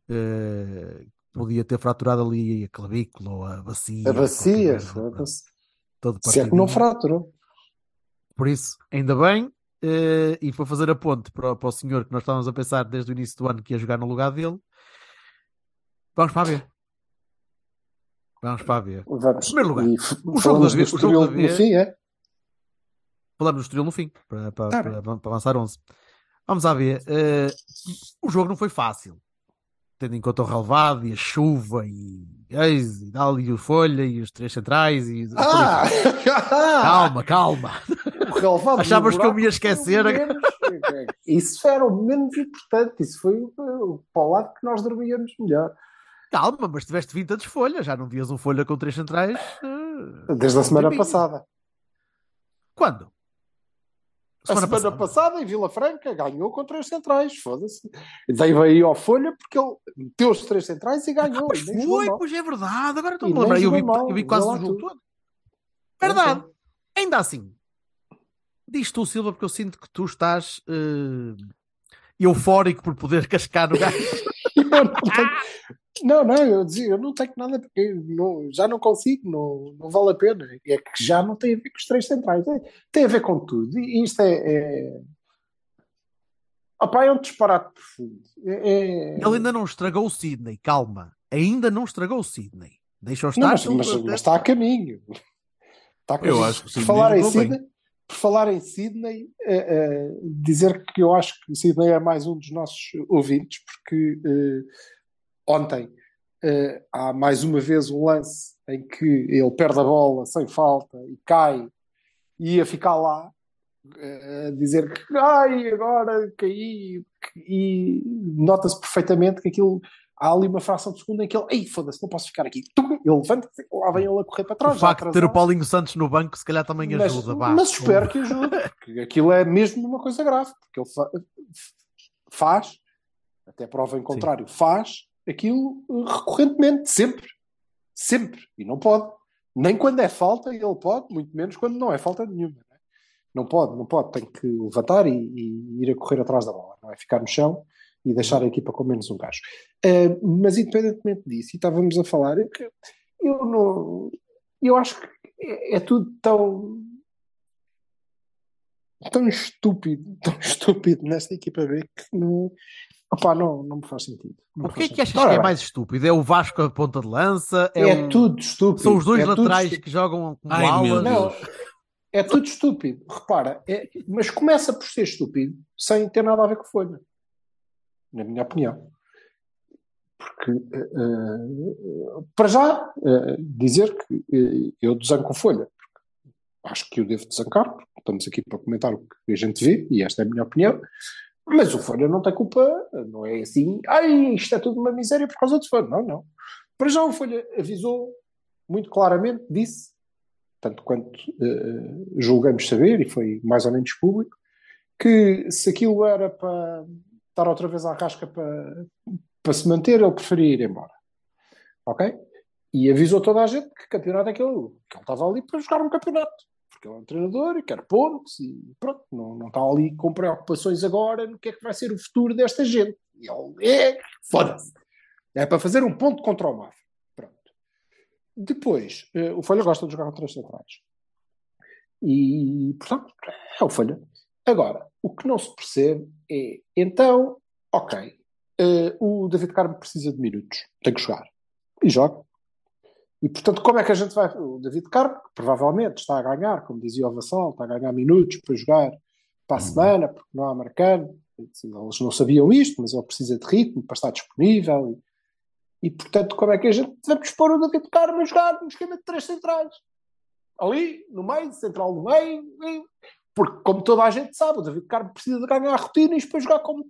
Uh, podia ter fraturado ali a clavícula ou a bacia. A bacia, foda-se. Se é que não fraturou. Por isso, ainda bem. Uh, e para fazer a ponte para, para o senhor que nós estávamos a pensar desde o início do ano que ia jogar no lugar dele, vamos para a ver. Vamos para a ver. Vamos. Primeiro lugar, o jogo da vez, o jogo da vez, fim, é? Falamos do Estoril no fim, para, para, tá para, para, avançar 11. Vamos lá ver. Uh, o jogo não foi fácil. tendo em conta o relevado e a chuva e, eis, e tal, e o folha e os três centrais e Ah! calma, calma. O relevado Achavas que eu me ia esquecer? menos- Isso era o menos importante. Isso foi o- para o lado que nós dormíamos melhor. Calma, mas tiveste 20 de folha, já não vias um folha com três centrais. eh, Desde a semana passada. Quando? A semana, passada. em Vila Franca, ganhou com três centrais. Foda-se. Veio aí ao Folha porque ele meteu os três centrais e ganhou. Mas e nem jogou foi, pois é verdade. Agora E estou-me a lembrar. Eu vi, mal, eu vi quase o jogo todo. Verdade. Ainda assim, diz tu, Silva, porque eu sinto que tu estás eh, eufórico por poder cascar no gajo. Eu não, tenho... não, não, eu dizia, eu não tenho nada porque não- já não consigo, não, não vale a pena. É que já não tem a ver com os três centrais, tem, tem a ver com tudo. E isto é. é... Opá, é um disparate profundo. É, é- Ele ainda não estragou o Sidney, calma. Ainda não estragou o Sidney. Deixa-o Não, estar. mas, mas- mas está a caminho. Está a Eu caminho. acho que o por Sidney falar em. Sidney, por falar em Sidney, eh, eh, dizer que eu acho que o Sidney é mais um dos nossos ouvintes, porque eh, ontem eh, há mais uma vez um lance em que ele perde a bola sem falta e cai e ia ficar lá eh, a dizer que ai, agora caí e nota-se perfeitamente que aquilo há ali uma fração de segundo em que ele, ei, foda-se, não posso ficar aqui. Tum, Ele levanta-se, lá vem ele a correr para O trás. já facto de ter o. Paulinho Santos no banco, se calhar também Mas, ajuda. vá. mas espero que ajude, porque aquilo é mesmo uma coisa grave, porque ele fa- faz, até prova em contrário, faz aquilo eh, recorrentemente, sempre, sempre, e não pode. Nem quando é falta ele pode, muito menos quando não é falta nenhuma. né? Não pode, não pode, tem que levantar e, e ir a correr atrás da bola, não é ficar no chão e deixar a equipa com menos um gajo. Eh, mas independentemente disso, e estávamos a falar, é que eu não. Eu acho que é, é tudo tão. tão estúpido, tão estúpido nesta equipa B que não. Opá, não, não me faz sentido. Não O que é que achas. Ora que é bem, mais estúpido? É o Vasco a ponta de lança? É, o- tudo estúpido. São os dois é laterais que jogam como Ai, meu alas? Não, é tudo estúpido. Repara, é- mas começa por ser estúpido sem ter nada a ver com folha. Na minha opinião. Porque, eh, para já, eh, dizer que eh, eu desanco folha. Acho que eu devo desancar, porque estamos aqui para comentar o que a gente vê, e esta é a minha opinião. Mas o Folha não tem culpa, não é assim, ai, isto é tudo uma miséria por causa do Folha. Não, não. Para já o Folha avisou muito claramente, disse, tanto quanto eh, julgamos saber, e foi mais ou menos público, que se aquilo era para estar outra vez à casca para, para se manter, ele preferia ir embora. Ok? E avisou toda a gente que campeonato é aquele, que ele estava ali para jogar um campeonato. Porque ele é um treinador e quer pontos e pronto, não, não está ali com preocupações agora no que é que vai ser o futuro desta gente. E ele é, foda-se. É para fazer um ponto contra o Mafra. Pronto. Depois, eh, o Folha gosta de jogar com três centrais. E, portanto, é o Folha. Agora, o que não se percebe é, então, ok, eh, o David Carmo precisa de minutos, tem que jogar. E joga. E, portanto, como é que a gente vai... O David Carmo, que provavelmente está a ganhar, como dizia o Vassal, está a ganhar minutos para jogar para a semana, porque não há americano. Eles não sabiam isto, mas ele precisa de ritmo para estar disponível. E, e portanto, como é que a gente vamos pôr o David Carmo a jogar no esquema de três centrais? Ali, no meio, central no meio. e- Porque, como toda a gente sabe, o David Carmo precisa de ganhar rotinas para jogar como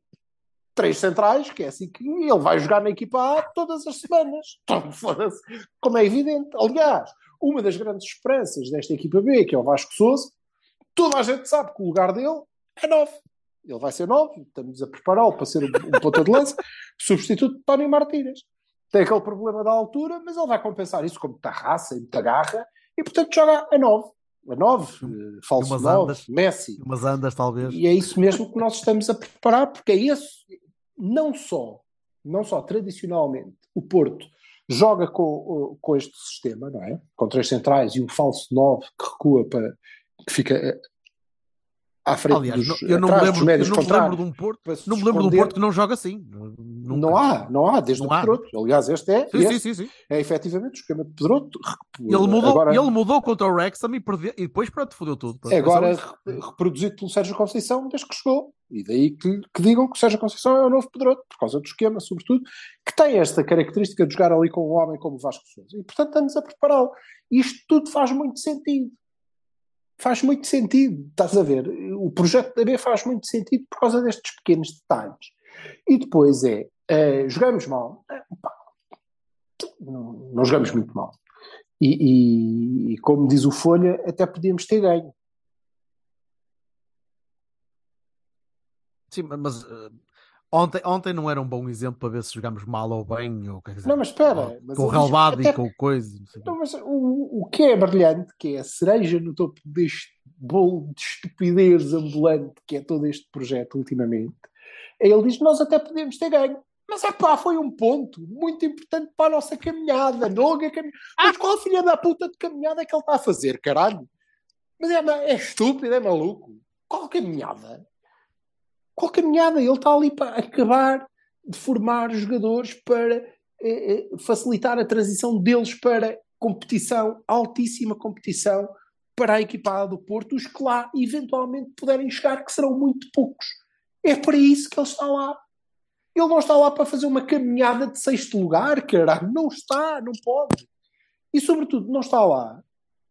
três centrais, que é assim que ele vai jogar na equipa A todas as semanas. Então. Como é evidente. Aliás, uma das grandes esperanças desta equipa B, que é o Vasco Souza, toda a gente sabe que o lugar dele é 9. Ele vai ser 9, estamos a prepará-lo para ser um, ponta de lança, substituto de Tony Martínez. Tem aquele problema da altura, mas ele vai compensar isso com muita raça e muita garra, e portanto joga a 9. A 9, eh, falso umas 9, andas. Messi. Umas andas, talvez. E é isso mesmo que nós estamos a preparar, porque é esse, não só, não só tradicionalmente, o Porto joga com, com este sistema, não é? Com três centrais e um falso 9 que recua para que fica eh, à frente Aliás, dos, eu não me atrás lembro, médios eu não me lembro de um Porto, não me lembro de um. Porto que não joga assim. Nunca. Não há, não há, desde Não o. Pedroto. Aliás, este é, Sim, este sim, sim, é efetivamente o esquema de Pedroto. Ele mudou, agora, ele mudou contra o Wrexham e, perdeu, e depois pronto, fodeu tudo. Pronto, é agora re- reproduzido pelo Sérgio Conceição desde que chegou. E daí que, que digam que o Sérgio Conceição é o novo Pedroto, por causa do esquema, sobretudo, que tem esta característica de jogar ali com um homem como o Vasco Sousa. E, portanto, estamos a prepará-lo. Isto tudo faz muito sentido. Faz muito sentido, estás a ver? O projeto da B faz muito sentido por causa destes pequenos detalhes. E depois é, eh, jogamos mal. Eh, não, não jogamos muito mal. E, e- e, como diz o Folha, até podíamos ter ganho. Sim, mas eh, ontem, ontem não era um bom exemplo para ver se jogamos mal ou bem, ou quer dizer, Não, mas espera. mas com o relevado até- e com coisa. não. Não, mas o, o que é brilhante, que é a cereja no topo deste bolo de estupidez ambulante que é todo este projeto ultimamente, é ele diz: Nós até podemos ter ganho. Mas é pá, foi um ponto muito importante para a nossa caminhada, longa caminhada. Mas qual filha da puta de caminhada é que ele está a fazer, caralho? Mas é, é estúpido, é maluco. Qual caminhada? Qual caminhada? Ele está ali para acabar de formar jogadores para eh, eh, facilitar a transição deles para competição, altíssima competição, para a equipada do Porto, os que lá eventualmente puderem chegar, que serão muito poucos. É para isso que ele está lá. Ele não está lá para fazer uma caminhada de sexto lugar, caralho. Não está, não pode. E, sobretudo, não está lá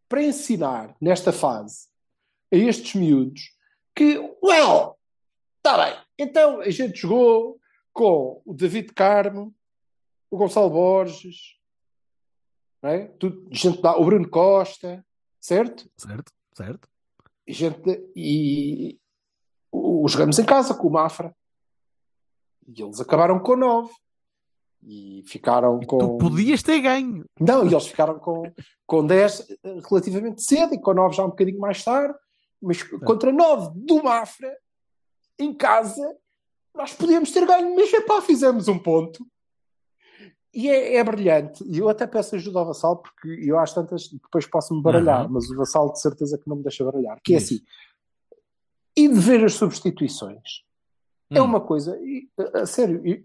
para ensinar, nesta fase, a estes miúdos que, well, está bem. Então, a gente jogou com o David Carmo, o Gonçalo Borges, é? Tudo, gente da, o Bruno Costa, certo? Certo, certo. E, gente, e o, jogamos em casa com o Mafra. E eles acabaram com 9. E ficaram com. Tu podias ter ganho. Não, e eles ficaram com, com 10 eh, relativamente cedo e com 9 já um bocadinho mais tarde. Mas contra 9 do Mafra, em casa, nós podíamos ter ganho, mas epá, fizemos um ponto. E é, é brilhante. E eu até peço ajuda ao Vassal, porque eu às tantas depois posso-me baralhar, Uhum. mas o Vassal de certeza que não me deixa baralhar. Que é Isso. assim. E de ver as substituições. É Hum. uma coisa. e, a, sério, e-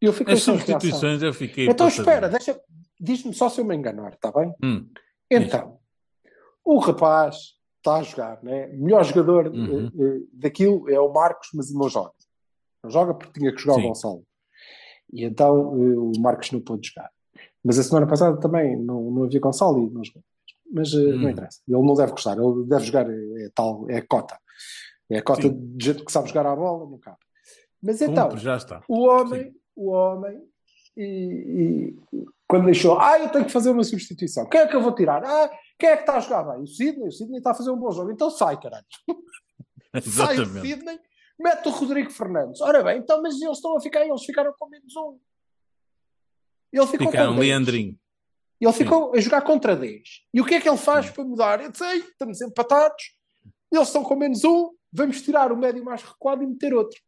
eu fiquei As reação. substituições eu fiquei. Então espera, deixa, diz-me só se eu me enganar, está bem? Hum. Então, o rapaz está a jogar, né? o melhor jogador Uhum. eh, daquilo é o Marcos, mas ele não joga. Não joga porque tinha que jogar Sim. o Gonçalo. E então eh, o Marcos não pôde jogar. Mas a semana passada também não, não havia Gonçalo e não jogou. Mas eh, não Hum. interessa. Ele não deve gostar, ele deve jogar, é, tal, é cota. É a cota Sim. de gente que sabe jogar à bola, não cabe. Mas então, Cumpre, já está. o homem, o homem, e, e quando deixou, ah, eu tenho que fazer uma substituição. Quem é que eu vou tirar? Ah, quem é que está a jogar bem? O Sidney, o Sidney está a fazer um bom jogo. Então sai, caralho. sai o. Sidney, mete o Rodrigo Fernandes. Ora bem, então, mas eles estão a ficar, eles ficaram com menos um. Ele ficou Ficaram com 10. Leandrinho. Ele ficou a jogar contra 10. E o que é que ele faz para mudar? Eu sei, estamos empatados, eles estão com menos um, vamos tirar o médio mais recuado e meter outro.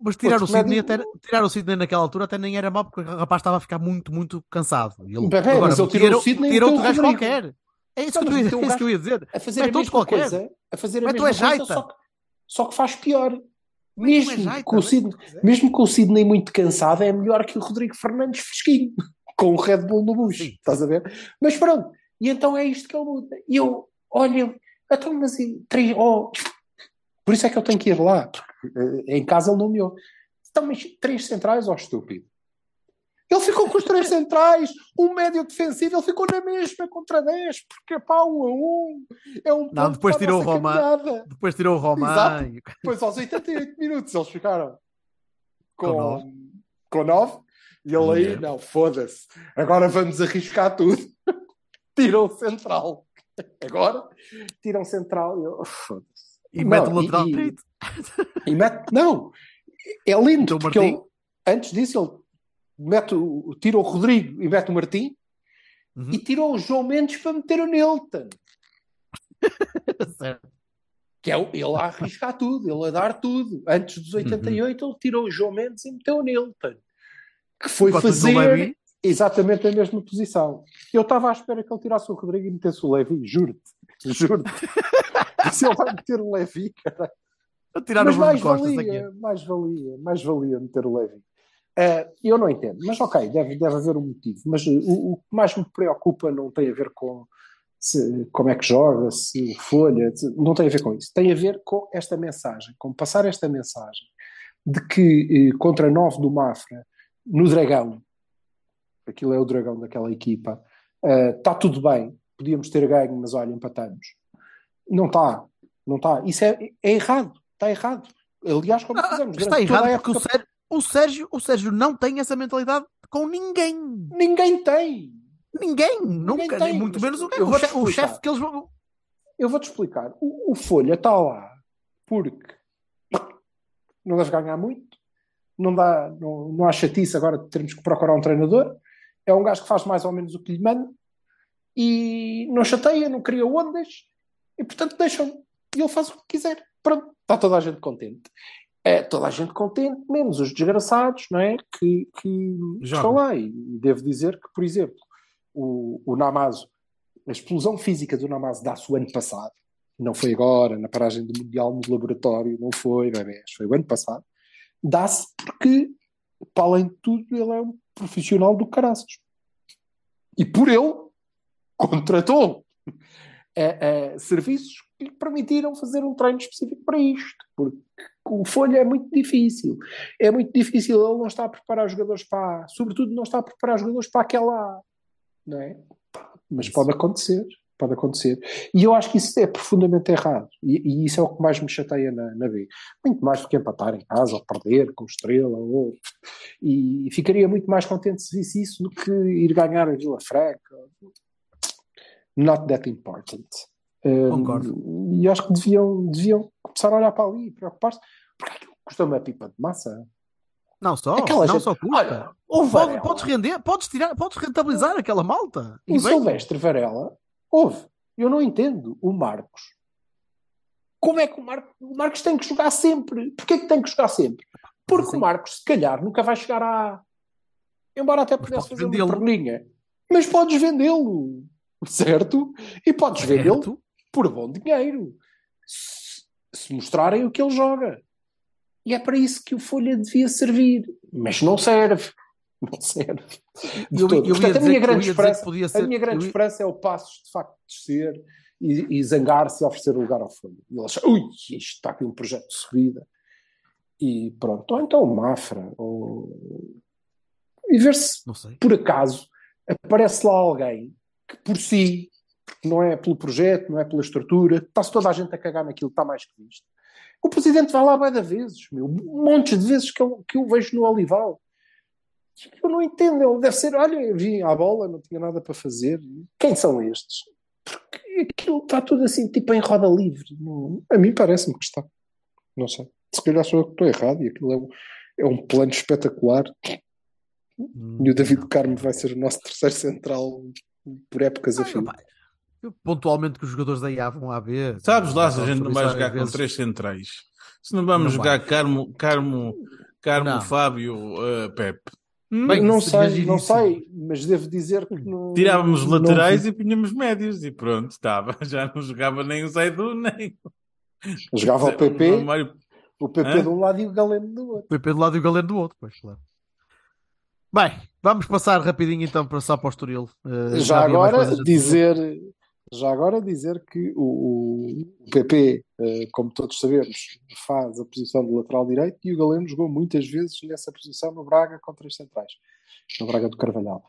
Mas tirar o, Sidney médio- até, tirar o Sidney naquela altura até nem era mal, porque o rapaz estava a ficar muito, muito cansado. Ele, Bem, bem, mas ele tirou o Sidney e tirou meteu outro o gajo Rodrigo. qualquer. É isso, Não, que, ia- meteu um é isso que eu ia dizer. a fazer Mete a mesma qualquer. coisa, a fazer a Mas tu mesma coisa, jaita. só que, só que faz pior. Mesmo é jaita, com, o Sidney, mesmo com o Sidney muito cansado, é melhor que o Rodrigo Fernandes fresquinho, com o Red Bull no bucho, estás a ver? Mas pronto, e então é isto que ele muda. E eu, olha, então, mas e, três, oh, por isso é que eu tenho que ir lá, porque eh, em casa ele não me ouve. Então, mas três centrais, ó estúpido. Ele ficou com os três centrais, um médio defensivo, ele ficou na mesma contra 10, porque pá, um a um. É um Não, depois tirou o caminhada. Depois tirou o Román. Exato. Depois aos 88 minutos eles ficaram Com com, nove. com 9 e ele aí, não, foda-se, agora vamos arriscar tudo. Tiram o central. Agora tiram o central e eu, foda-se. E mete o lateral e- direito. E mete, não, é lindo, Então, porque ele, antes disso ele mete o, tira o Rodrigo e mete o Martim Uhum. e tirou o João Mendes para meter o Nilton. Certo. Que é ele a arriscar tudo, ele a dar tudo. Antes dos 88, ele tirou o João Mendes e meteu o Nilton. Que foi Enquanto fazer exatamente a mesma posição. Eu estava à espera que ele tirasse o Rodrigo e metesse o Levi, juro-te. Juro-te. Se ele vai meter o Levi, cara. Mas mais valia, mais valia, mais valia meter o Levi. Eh, eu não entendo, mas ok, deve, deve haver um motivo. Mas eh, o, o que mais me preocupa não tem a ver com se- como é que joga, se folha, se- não tem a ver com isso. Tem a ver com esta mensagem, com passar esta mensagem de que eh, contra 9 do Mafra, no Dragão, aquilo é o Dragão daquela equipa, está tudo bem, podíamos ter ganho, mas olha, empatamos. Não está, não está. Isso é, é errado, está errado. Aliás, como fizemos Ah, Está toda a errado porque o Sérgio, o, Sérgio, o Sérgio não tem essa mentalidade com ninguém. ninguém tem. Ninguém. Nunca. tem, nem muito menos o, o, o chefe que eles vão. Eu vou-te explicar. O, o Folha está lá porque não deve ganhar muito, não, dá, não, não há chatice agora de termos que procurar um treinador. É um gajo que faz mais ou menos o que lhe manda e não chateia, não cria ondas e, portanto, deixam. E ele faz o que quiser. Pronto, está toda a gente contente. É toda a gente contente, menos os desgraçados, não é? Que, que Jogam. estão lá. E devo dizer que, por exemplo, o, o Namazo, a explosão física do Namazo dá-se o ano passado, não foi agora, na paragem do Mundial no laboratório, não foi, bebês, foi o ano passado. Dá-se porque, para além de tudo, ele é um profissional do caraças. E por ele, contratou é, é, serviços que lhe permitiram fazer um treino específico para isto, porque o Folha é muito difícil. É muito difícil, ele não está a preparar os jogadores para sobretudo não está a preparar os jogadores para aquela não é? Mas pode acontecer, pode acontecer. E eu acho que isso é profundamente errado. E, e isso é o que mais me chateia na, na B. Muito mais do que empatar em casa, ou perder com estrela, ou... E ficaria muito mais contente se visse isso do que ir ganhar a Vila Franca. Not that important. Um, Concordo. E acho que deviam, deviam começar a olhar para ali e preocupar-se. Porque aquilo custa uma pipa de massa. Não só. Aquela não gente- só custa. Olha, o Varela, podes render, podes tirar, podes rentabilizar aquela malta. E o Silvestre Varela, houve. Eu não entendo o Marcos. Como é que o Marcos, o Marcos tem que jogar sempre? Porquê que tem que jogar sempre? Porque Sim. o Marcos, se calhar, nunca vai chegar a. Embora até pudesse fazer uma perninha. Mas podes vendê-lo. Certo? E podes vendê-lo por bom dinheiro. Se, mostrarem o que ele joga. E é para isso que o Folha devia servir. Mas não serve. Não serve. Eu, eu Portanto, a minha grande esperança, podia a ser. minha grande eu esperança é o Passos de facto descer e, e zangar-se e oferecer o lugar ao Folha. E ele achar, ui, isto está aqui um projeto de subida. E pronto. Ou então o Mafra. Ou... E ver se por acaso aparece lá alguém que por si, não é pelo projeto, não é pela estrutura, está-se toda a gente a cagar naquilo, está mais que visto. O presidente vai lá várias vezes, meu, montes de vezes que eu, que eu vejo no Olival. Eu não entendo, ele deve ser, olha, eu vim à bola, não tinha nada para fazer. Quem são estes? Porque aquilo está tudo assim, tipo em roda livre. Não- a mim parece-me que está. Não sei. Se calhar sou eu que estou errado e aquilo é um, é um plano espetacular. Hum, E o David Carmo vai ser o nosso terceiro central por épocas a fio. opá, eu, pontualmente que os jogadores da IA vão à B. Sabes lá se a gente não vai jogar com vezes. três centrais. Se não vamos Não jogar vai. Carmo, Carmo, Carmo Não. Fábio, uh, Pepe. Hum? Bem, não sei, não sei, mas devo dizer que não, Tirávamos os não laterais vi. e punhamos médios e pronto, estava. Já não jogava nem o Zaidu, nem Jogava o PP, o Mário. o PP Hã? de um lado e o Galeno do outro. O PP do lado e o Galeno do outro, pois, claro. Bem, vamos passar rapidinho então para só para o Estoril. Eh, Já mais agora dizer. Já agora dizer que o, o PP, eh, como todos sabemos, faz a posição de lateral direito e o Galeno jogou muitas vezes nessa posição no Braga contra os centrais, no Braga do Carvalhal.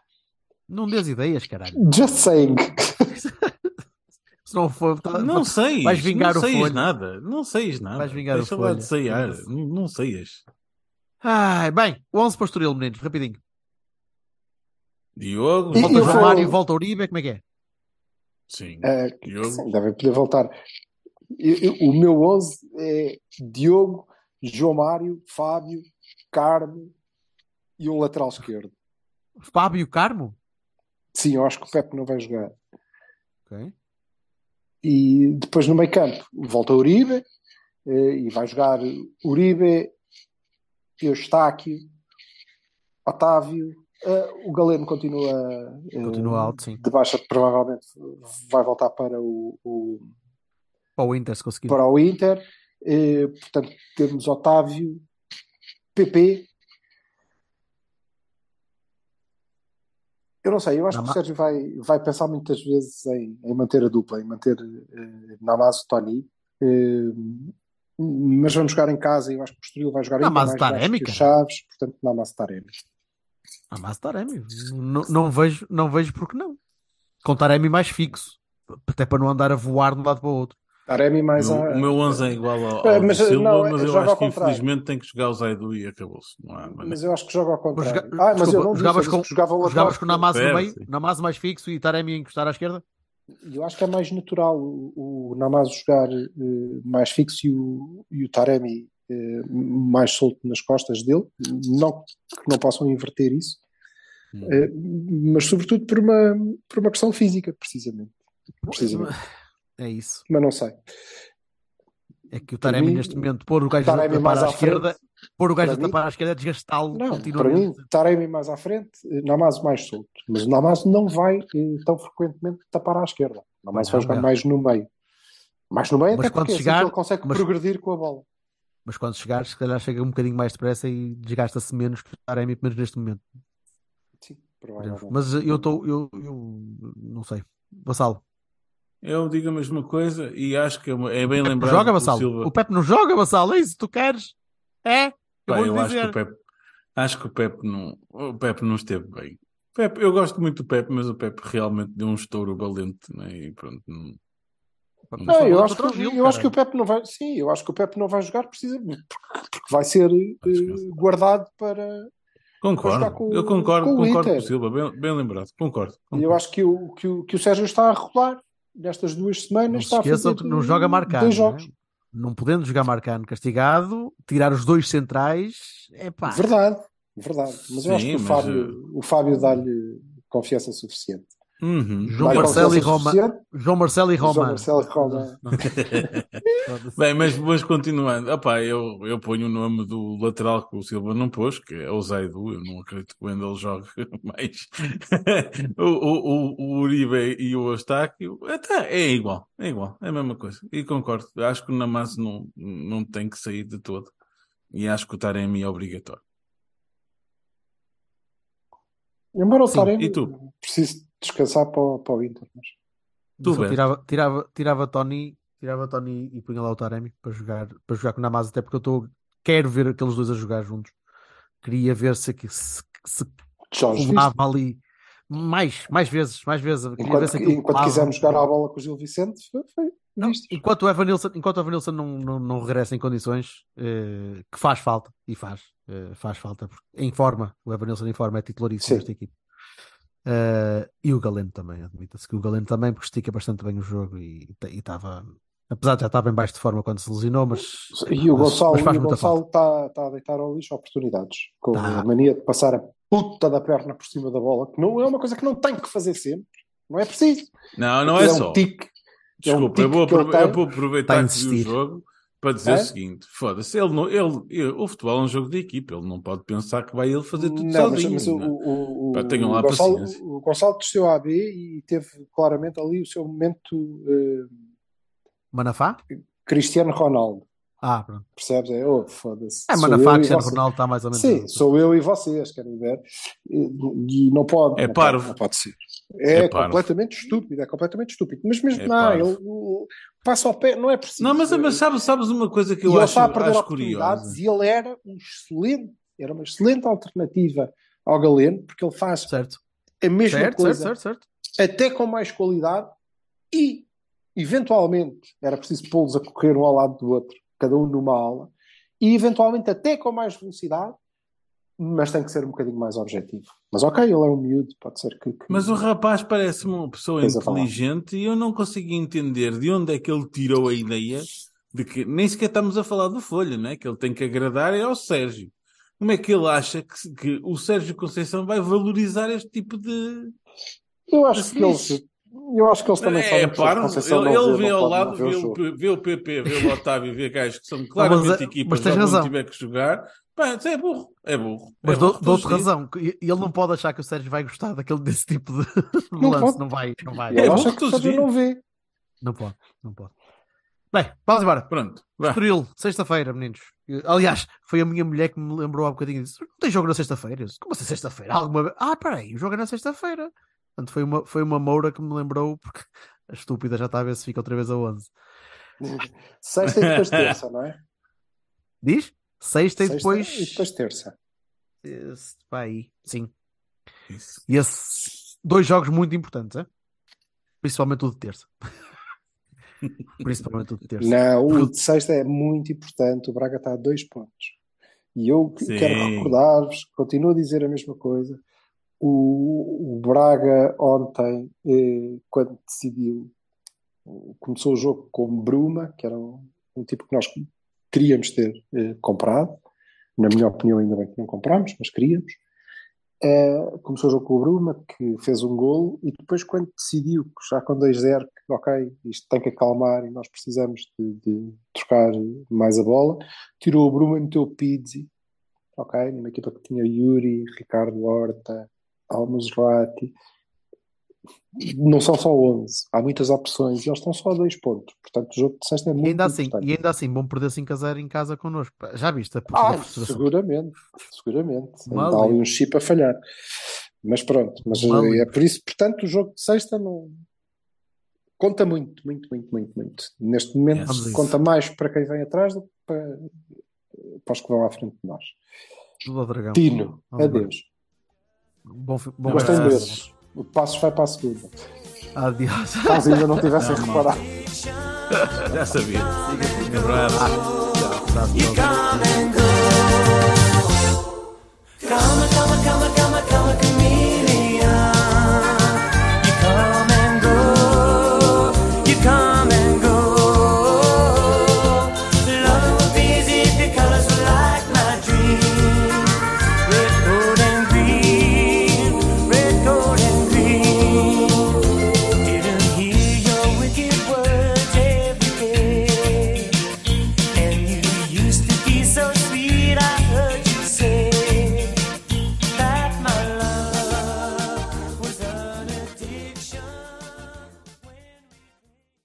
Não dês ideias, caralho. Just saying. Se não for, tá- Não sei. vais vingar não o nada. Não seias nada. Vais vingar o Deixa lá Folha. de ceiar. Não, não seias. Ai, bem, o 11 para o Estoril, meninos, rapidinho. Diogo, Volta eu João vou- Mário, volta Uribe, como é que é? Sim. Diogo. sim, devem poder voltar. Eu- eu- o meu 11 é Diogo, João Mário, Fábio, Carmo e um lateral esquerdo. Fábio Carmo? Sim, eu acho que o Pepe não vai jogar. Ok. E depois no meio campo volta o Uribe eh, e vai jogar Uribe, Eustáquio, Otávio. Eh, o Galeno continua, eh, Continua alto, sim. de baixa, provavelmente vai voltar para o, o, Para o Inter, se conseguir. para o Inter. Eh, portanto, temos Otávio, PP. Eu não sei, eu acho Nama- que o Sérgio vai, vai pensar muitas vezes em, em manter a dupla, em manter eh, Namazo Tony. Eh, mas vamos jogar em casa e eu acho que o Estoril vai jogar ainda Namazo mais que o. Chaves, portanto Namazo Taremi. Ah, mas Taremi. Não, não vejo, não vejo porque não. Com Taremi mais fixo. Até para não andar a voar de um lado para o outro. Taremi mais O a... meu- o meu 11 é igual ao, É, ao mas, Silva, não, mas eu acho que infelizmente tem que jogar o Zaidu e acabou-se. Não. Mas eu acho que joga ao contrário. Mas joga- ah, mas eu desculpa, não disse, jogavas eu com- jogava Jogavas com o Namazo no meio, sim. Namazo mais fixo e Taremi a encostar à esquerda? Eu acho que é mais natural o, o Namazo jogar eh, mais fixo e o, e o Taremi mais solto nas costas dele. Não que não possam inverter isso, Hum. eh, mas sobretudo por uma, por uma questão física, precisamente. precisamente. É isso. Mas não sei. É que o Taremi, mim, neste momento, pôr o gajo a tapar à à frente, esquerda, pôr o gajo a tapar à esquerda é desgastá-lo Não, para mim. Taremi mais à frente, eh, Namazo mais solto. Mas o Namazo não vai eh, tão frequentemente tapar à esquerda. O Namazo vai jogar mais no meio. Mais no meio, Mas até quando porque é assim chegar- que ele consegue mas- progredir com a bola. Mas quando chegares, se calhar chega um bocadinho mais depressa e desgasta-se menos que o Taremi, pelo menos neste momento. Sim, provavelmente. Mas eu estou, eu, eu não sei. Vassalo, Eu digo a mesma coisa e acho que é é bem lembrado joga o Vassalo. O Pepe não joga, Vassalo, é isso tu queres? É? Eu vou-lhe eu acho que o Pepe, acho que o Pepe não, o Pepe não esteve bem. Pepe, eu gosto muito do Pepe, mas o Pepe realmente deu um estouro valente, né? E pronto, não- Não, eu acho, que, eu acho que o. Pepe não vai. Sim, eu acho que o Pepe não vai jogar precisamente porque, vai ser eh, guardado para. Concordo, jogar com- eu concordo, com o concordo com o Silva, bem, bem lembrado, concordo. E eu acho que o, que, o, que o Sérgio está a rolar nestas duas semanas. Não se está a esqueçam fazer que não joga marcado. não é? jogos. Não podendo jogar marcado castigado, tirar os dois centrais, é pá. Verdade, verdade. Mas eu acho Sim, que o Fábio, o Fábio dá-lhe confiança suficiente. Uhum. João Marcelo e Roma. João Marcelo e João Roma. Marcelo e Roma. Bem, mas, mas continuando, Opá, eu, eu ponho o nome do lateral que o Silva não pôs, que é o Zaidu. Eu não acredito que o Wendel jogue mais. o, o, o, Uribe e o Eustáquio, até é igual, é igual, é a mesma coisa. E concordo, acho que o Namazo não, não tem que sair de todo. E acho que o Taremi é obrigatório. Embora o Taremi precise descansar para, o- para o Inter. Mas... Tu, Mas tirava, tirava, tirava Tony, tirava Tony e punha lá o Taremi para jogar, para jogar com o Namaz, até porque eu estou, quero ver aqueles dois a jogar juntos. Queria ver se, se, se colava ali mais, mais vezes, mais vezes. Queria ver Enquanto, se enquanto quisermos jogar a bola com o Gil Vicente, foi, foi. Não, enquanto o Evanilson, enquanto o Evanilson não, não, não regressa em condições, eh, que faz falta, e faz, eh, faz falta, porque em forma, o Evanilson em forma é titularíssimo Sim. nesta equipe. Eh, e o Galeno também, admita-se que o Galeno também, porque estica bastante bem o jogo e estava, apesar de já estar em baixo de forma quando se lesionou, mas, E o Gonçalo, está está a deitar ao lixo oportunidades, com Tá. a mania de passar a puta da perna por cima da bola, que não é uma coisa que não tem que fazer sempre, não é preciso. Não, não Aquilo é um só. Tique. é um Desculpa, eu, vou eu tem. vou a aproveitar que vi o jogo para dizer É? o seguinte: foda-se, ele não, ele, ele- o futebol é um jogo de equipe, ele não pode pensar que vai ele fazer tudo Não, mas, sozinho. mas o, né? o, o, Pá, tenham lá Gonçalo, paciência. o Gonçalo desceu à B e teve claramente ali o seu momento eh, Manafá? Cristiano Ronaldo, Ah, pronto. percebes? É, oh, foda-se. É, Manafá, eu Cristiano você. Ronaldo está mais ou menos. Sim, sou eu e vocês, querem ver? E, e não pode. É não parvo. Pode, não pode ser. É, É completamente estúpido, é completamente estúpido. Mas mesmo É não, ele passa ao pé, não é preciso. Não, mas, mas sabes, sabes uma coisa que e eu ele acho, está a perder acho curiosa? e ele era um excelente, era uma excelente alternativa ao Galeno, porque ele faz Certo, a mesma certo, coisa, certo, certo. até com mais qualidade e, eventualmente, era preciso pô-los a correr um ao lado do outro, cada um numa aula, e eventualmente até com mais velocidade, mas tem que ser um bocadinho mais objetivo. Mas ok, ele é um miúdo, pode ser que... que- Mas o rapaz parece-me uma pessoa Tens inteligente e eu não consigo entender de onde é que ele tirou a ideia de que nem sequer estamos a falar do Folha, não é? Que ele tem que agradar é ao Sérgio. Como é que ele acha que, que o Sérgio Conceição vai valorizar este tipo de. Eu acho que Mas eles... Eu acho que eles também é, sabem que o paro, Conceição ele, não ele vê, ao lado, vê o vê o PP, vê o Otávio, vê gajos que são claramente mas equipas, tens jogam razão. onde tiver que jogar. Pá, é burro, é burro. Mas é dou- burro dou-te razão, ele não pode achar que o Sérgio vai gostar daquele, desse tipo de, Não lance, pode. não vai, não vai. E ele É acha que o Sérgio não vê. Não pode, não pode. Bem, vamos embora. Pronto. Estoril, sexta-feira, meninos. Aliás, foi a minha mulher que me lembrou há bocadinho disso. Não tem jogo na sexta-feira? Disse, Como assim sexta-feira? Alguma vez? Ah, peraí, o jogo é na sexta-feira. Portanto, foi uma, foi uma moura que me lembrou, porque a estúpida já está a ver se fica outra vez a 11. Sexta e depois terça, não é? Diz? Sexta, e Sexta depois. E depois terça. Esse, vai aí, sim. Isso. E esses dois jogos muito importantes, é? Principalmente o de terça. Principalmente o de terça. Não, o de sexta é muito importante. O Braga está a dois pontos. E eu Sim. quero recordar-vos, continuo a dizer a mesma coisa. O, o Braga ontem, eh, quando decidiu, começou o jogo com Bruma, que era um, um tipo que nós queríamos ter eh, comprado. Na minha opinião, ainda bem que não comprámos, mas queríamos. Eh, começou o jogo com o Bruma, que fez um golo, e depois, quando decidiu, já com 2-0, que ok, isto tem que acalmar e nós precisamos de, de trocar mais a bola, tirou o Bruma e meteu o Pizzi, ok, numa equipa que tinha Yuri, Ricardo Horta, Almozrati. Não são só 11, há muitas opções e eles estão só a dois pontos. Portanto, o jogo de sexta é E muito ainda, assim, importante. e ainda assim vão perder 5 a 0 em casa connosco. Já viste? A Ah, seguramente, seguramente. Há ali um chip a falhar. Mas pronto, mas eh, é por isso, portanto, o jogo de sexta não conta muito, muito, muito, muito, muito. Neste momento Vamos a isso. conta mais para quem vem atrás do que para, para os que vão à frente de nós. Tino, Vamos embora. adeus. Bom, fi- bom Gostei abraço. desses. O Passos vai para a segunda. Adiós. Caso ainda não tivessem reparado. Já sabia. Abraço. Abraço, Come and go. Come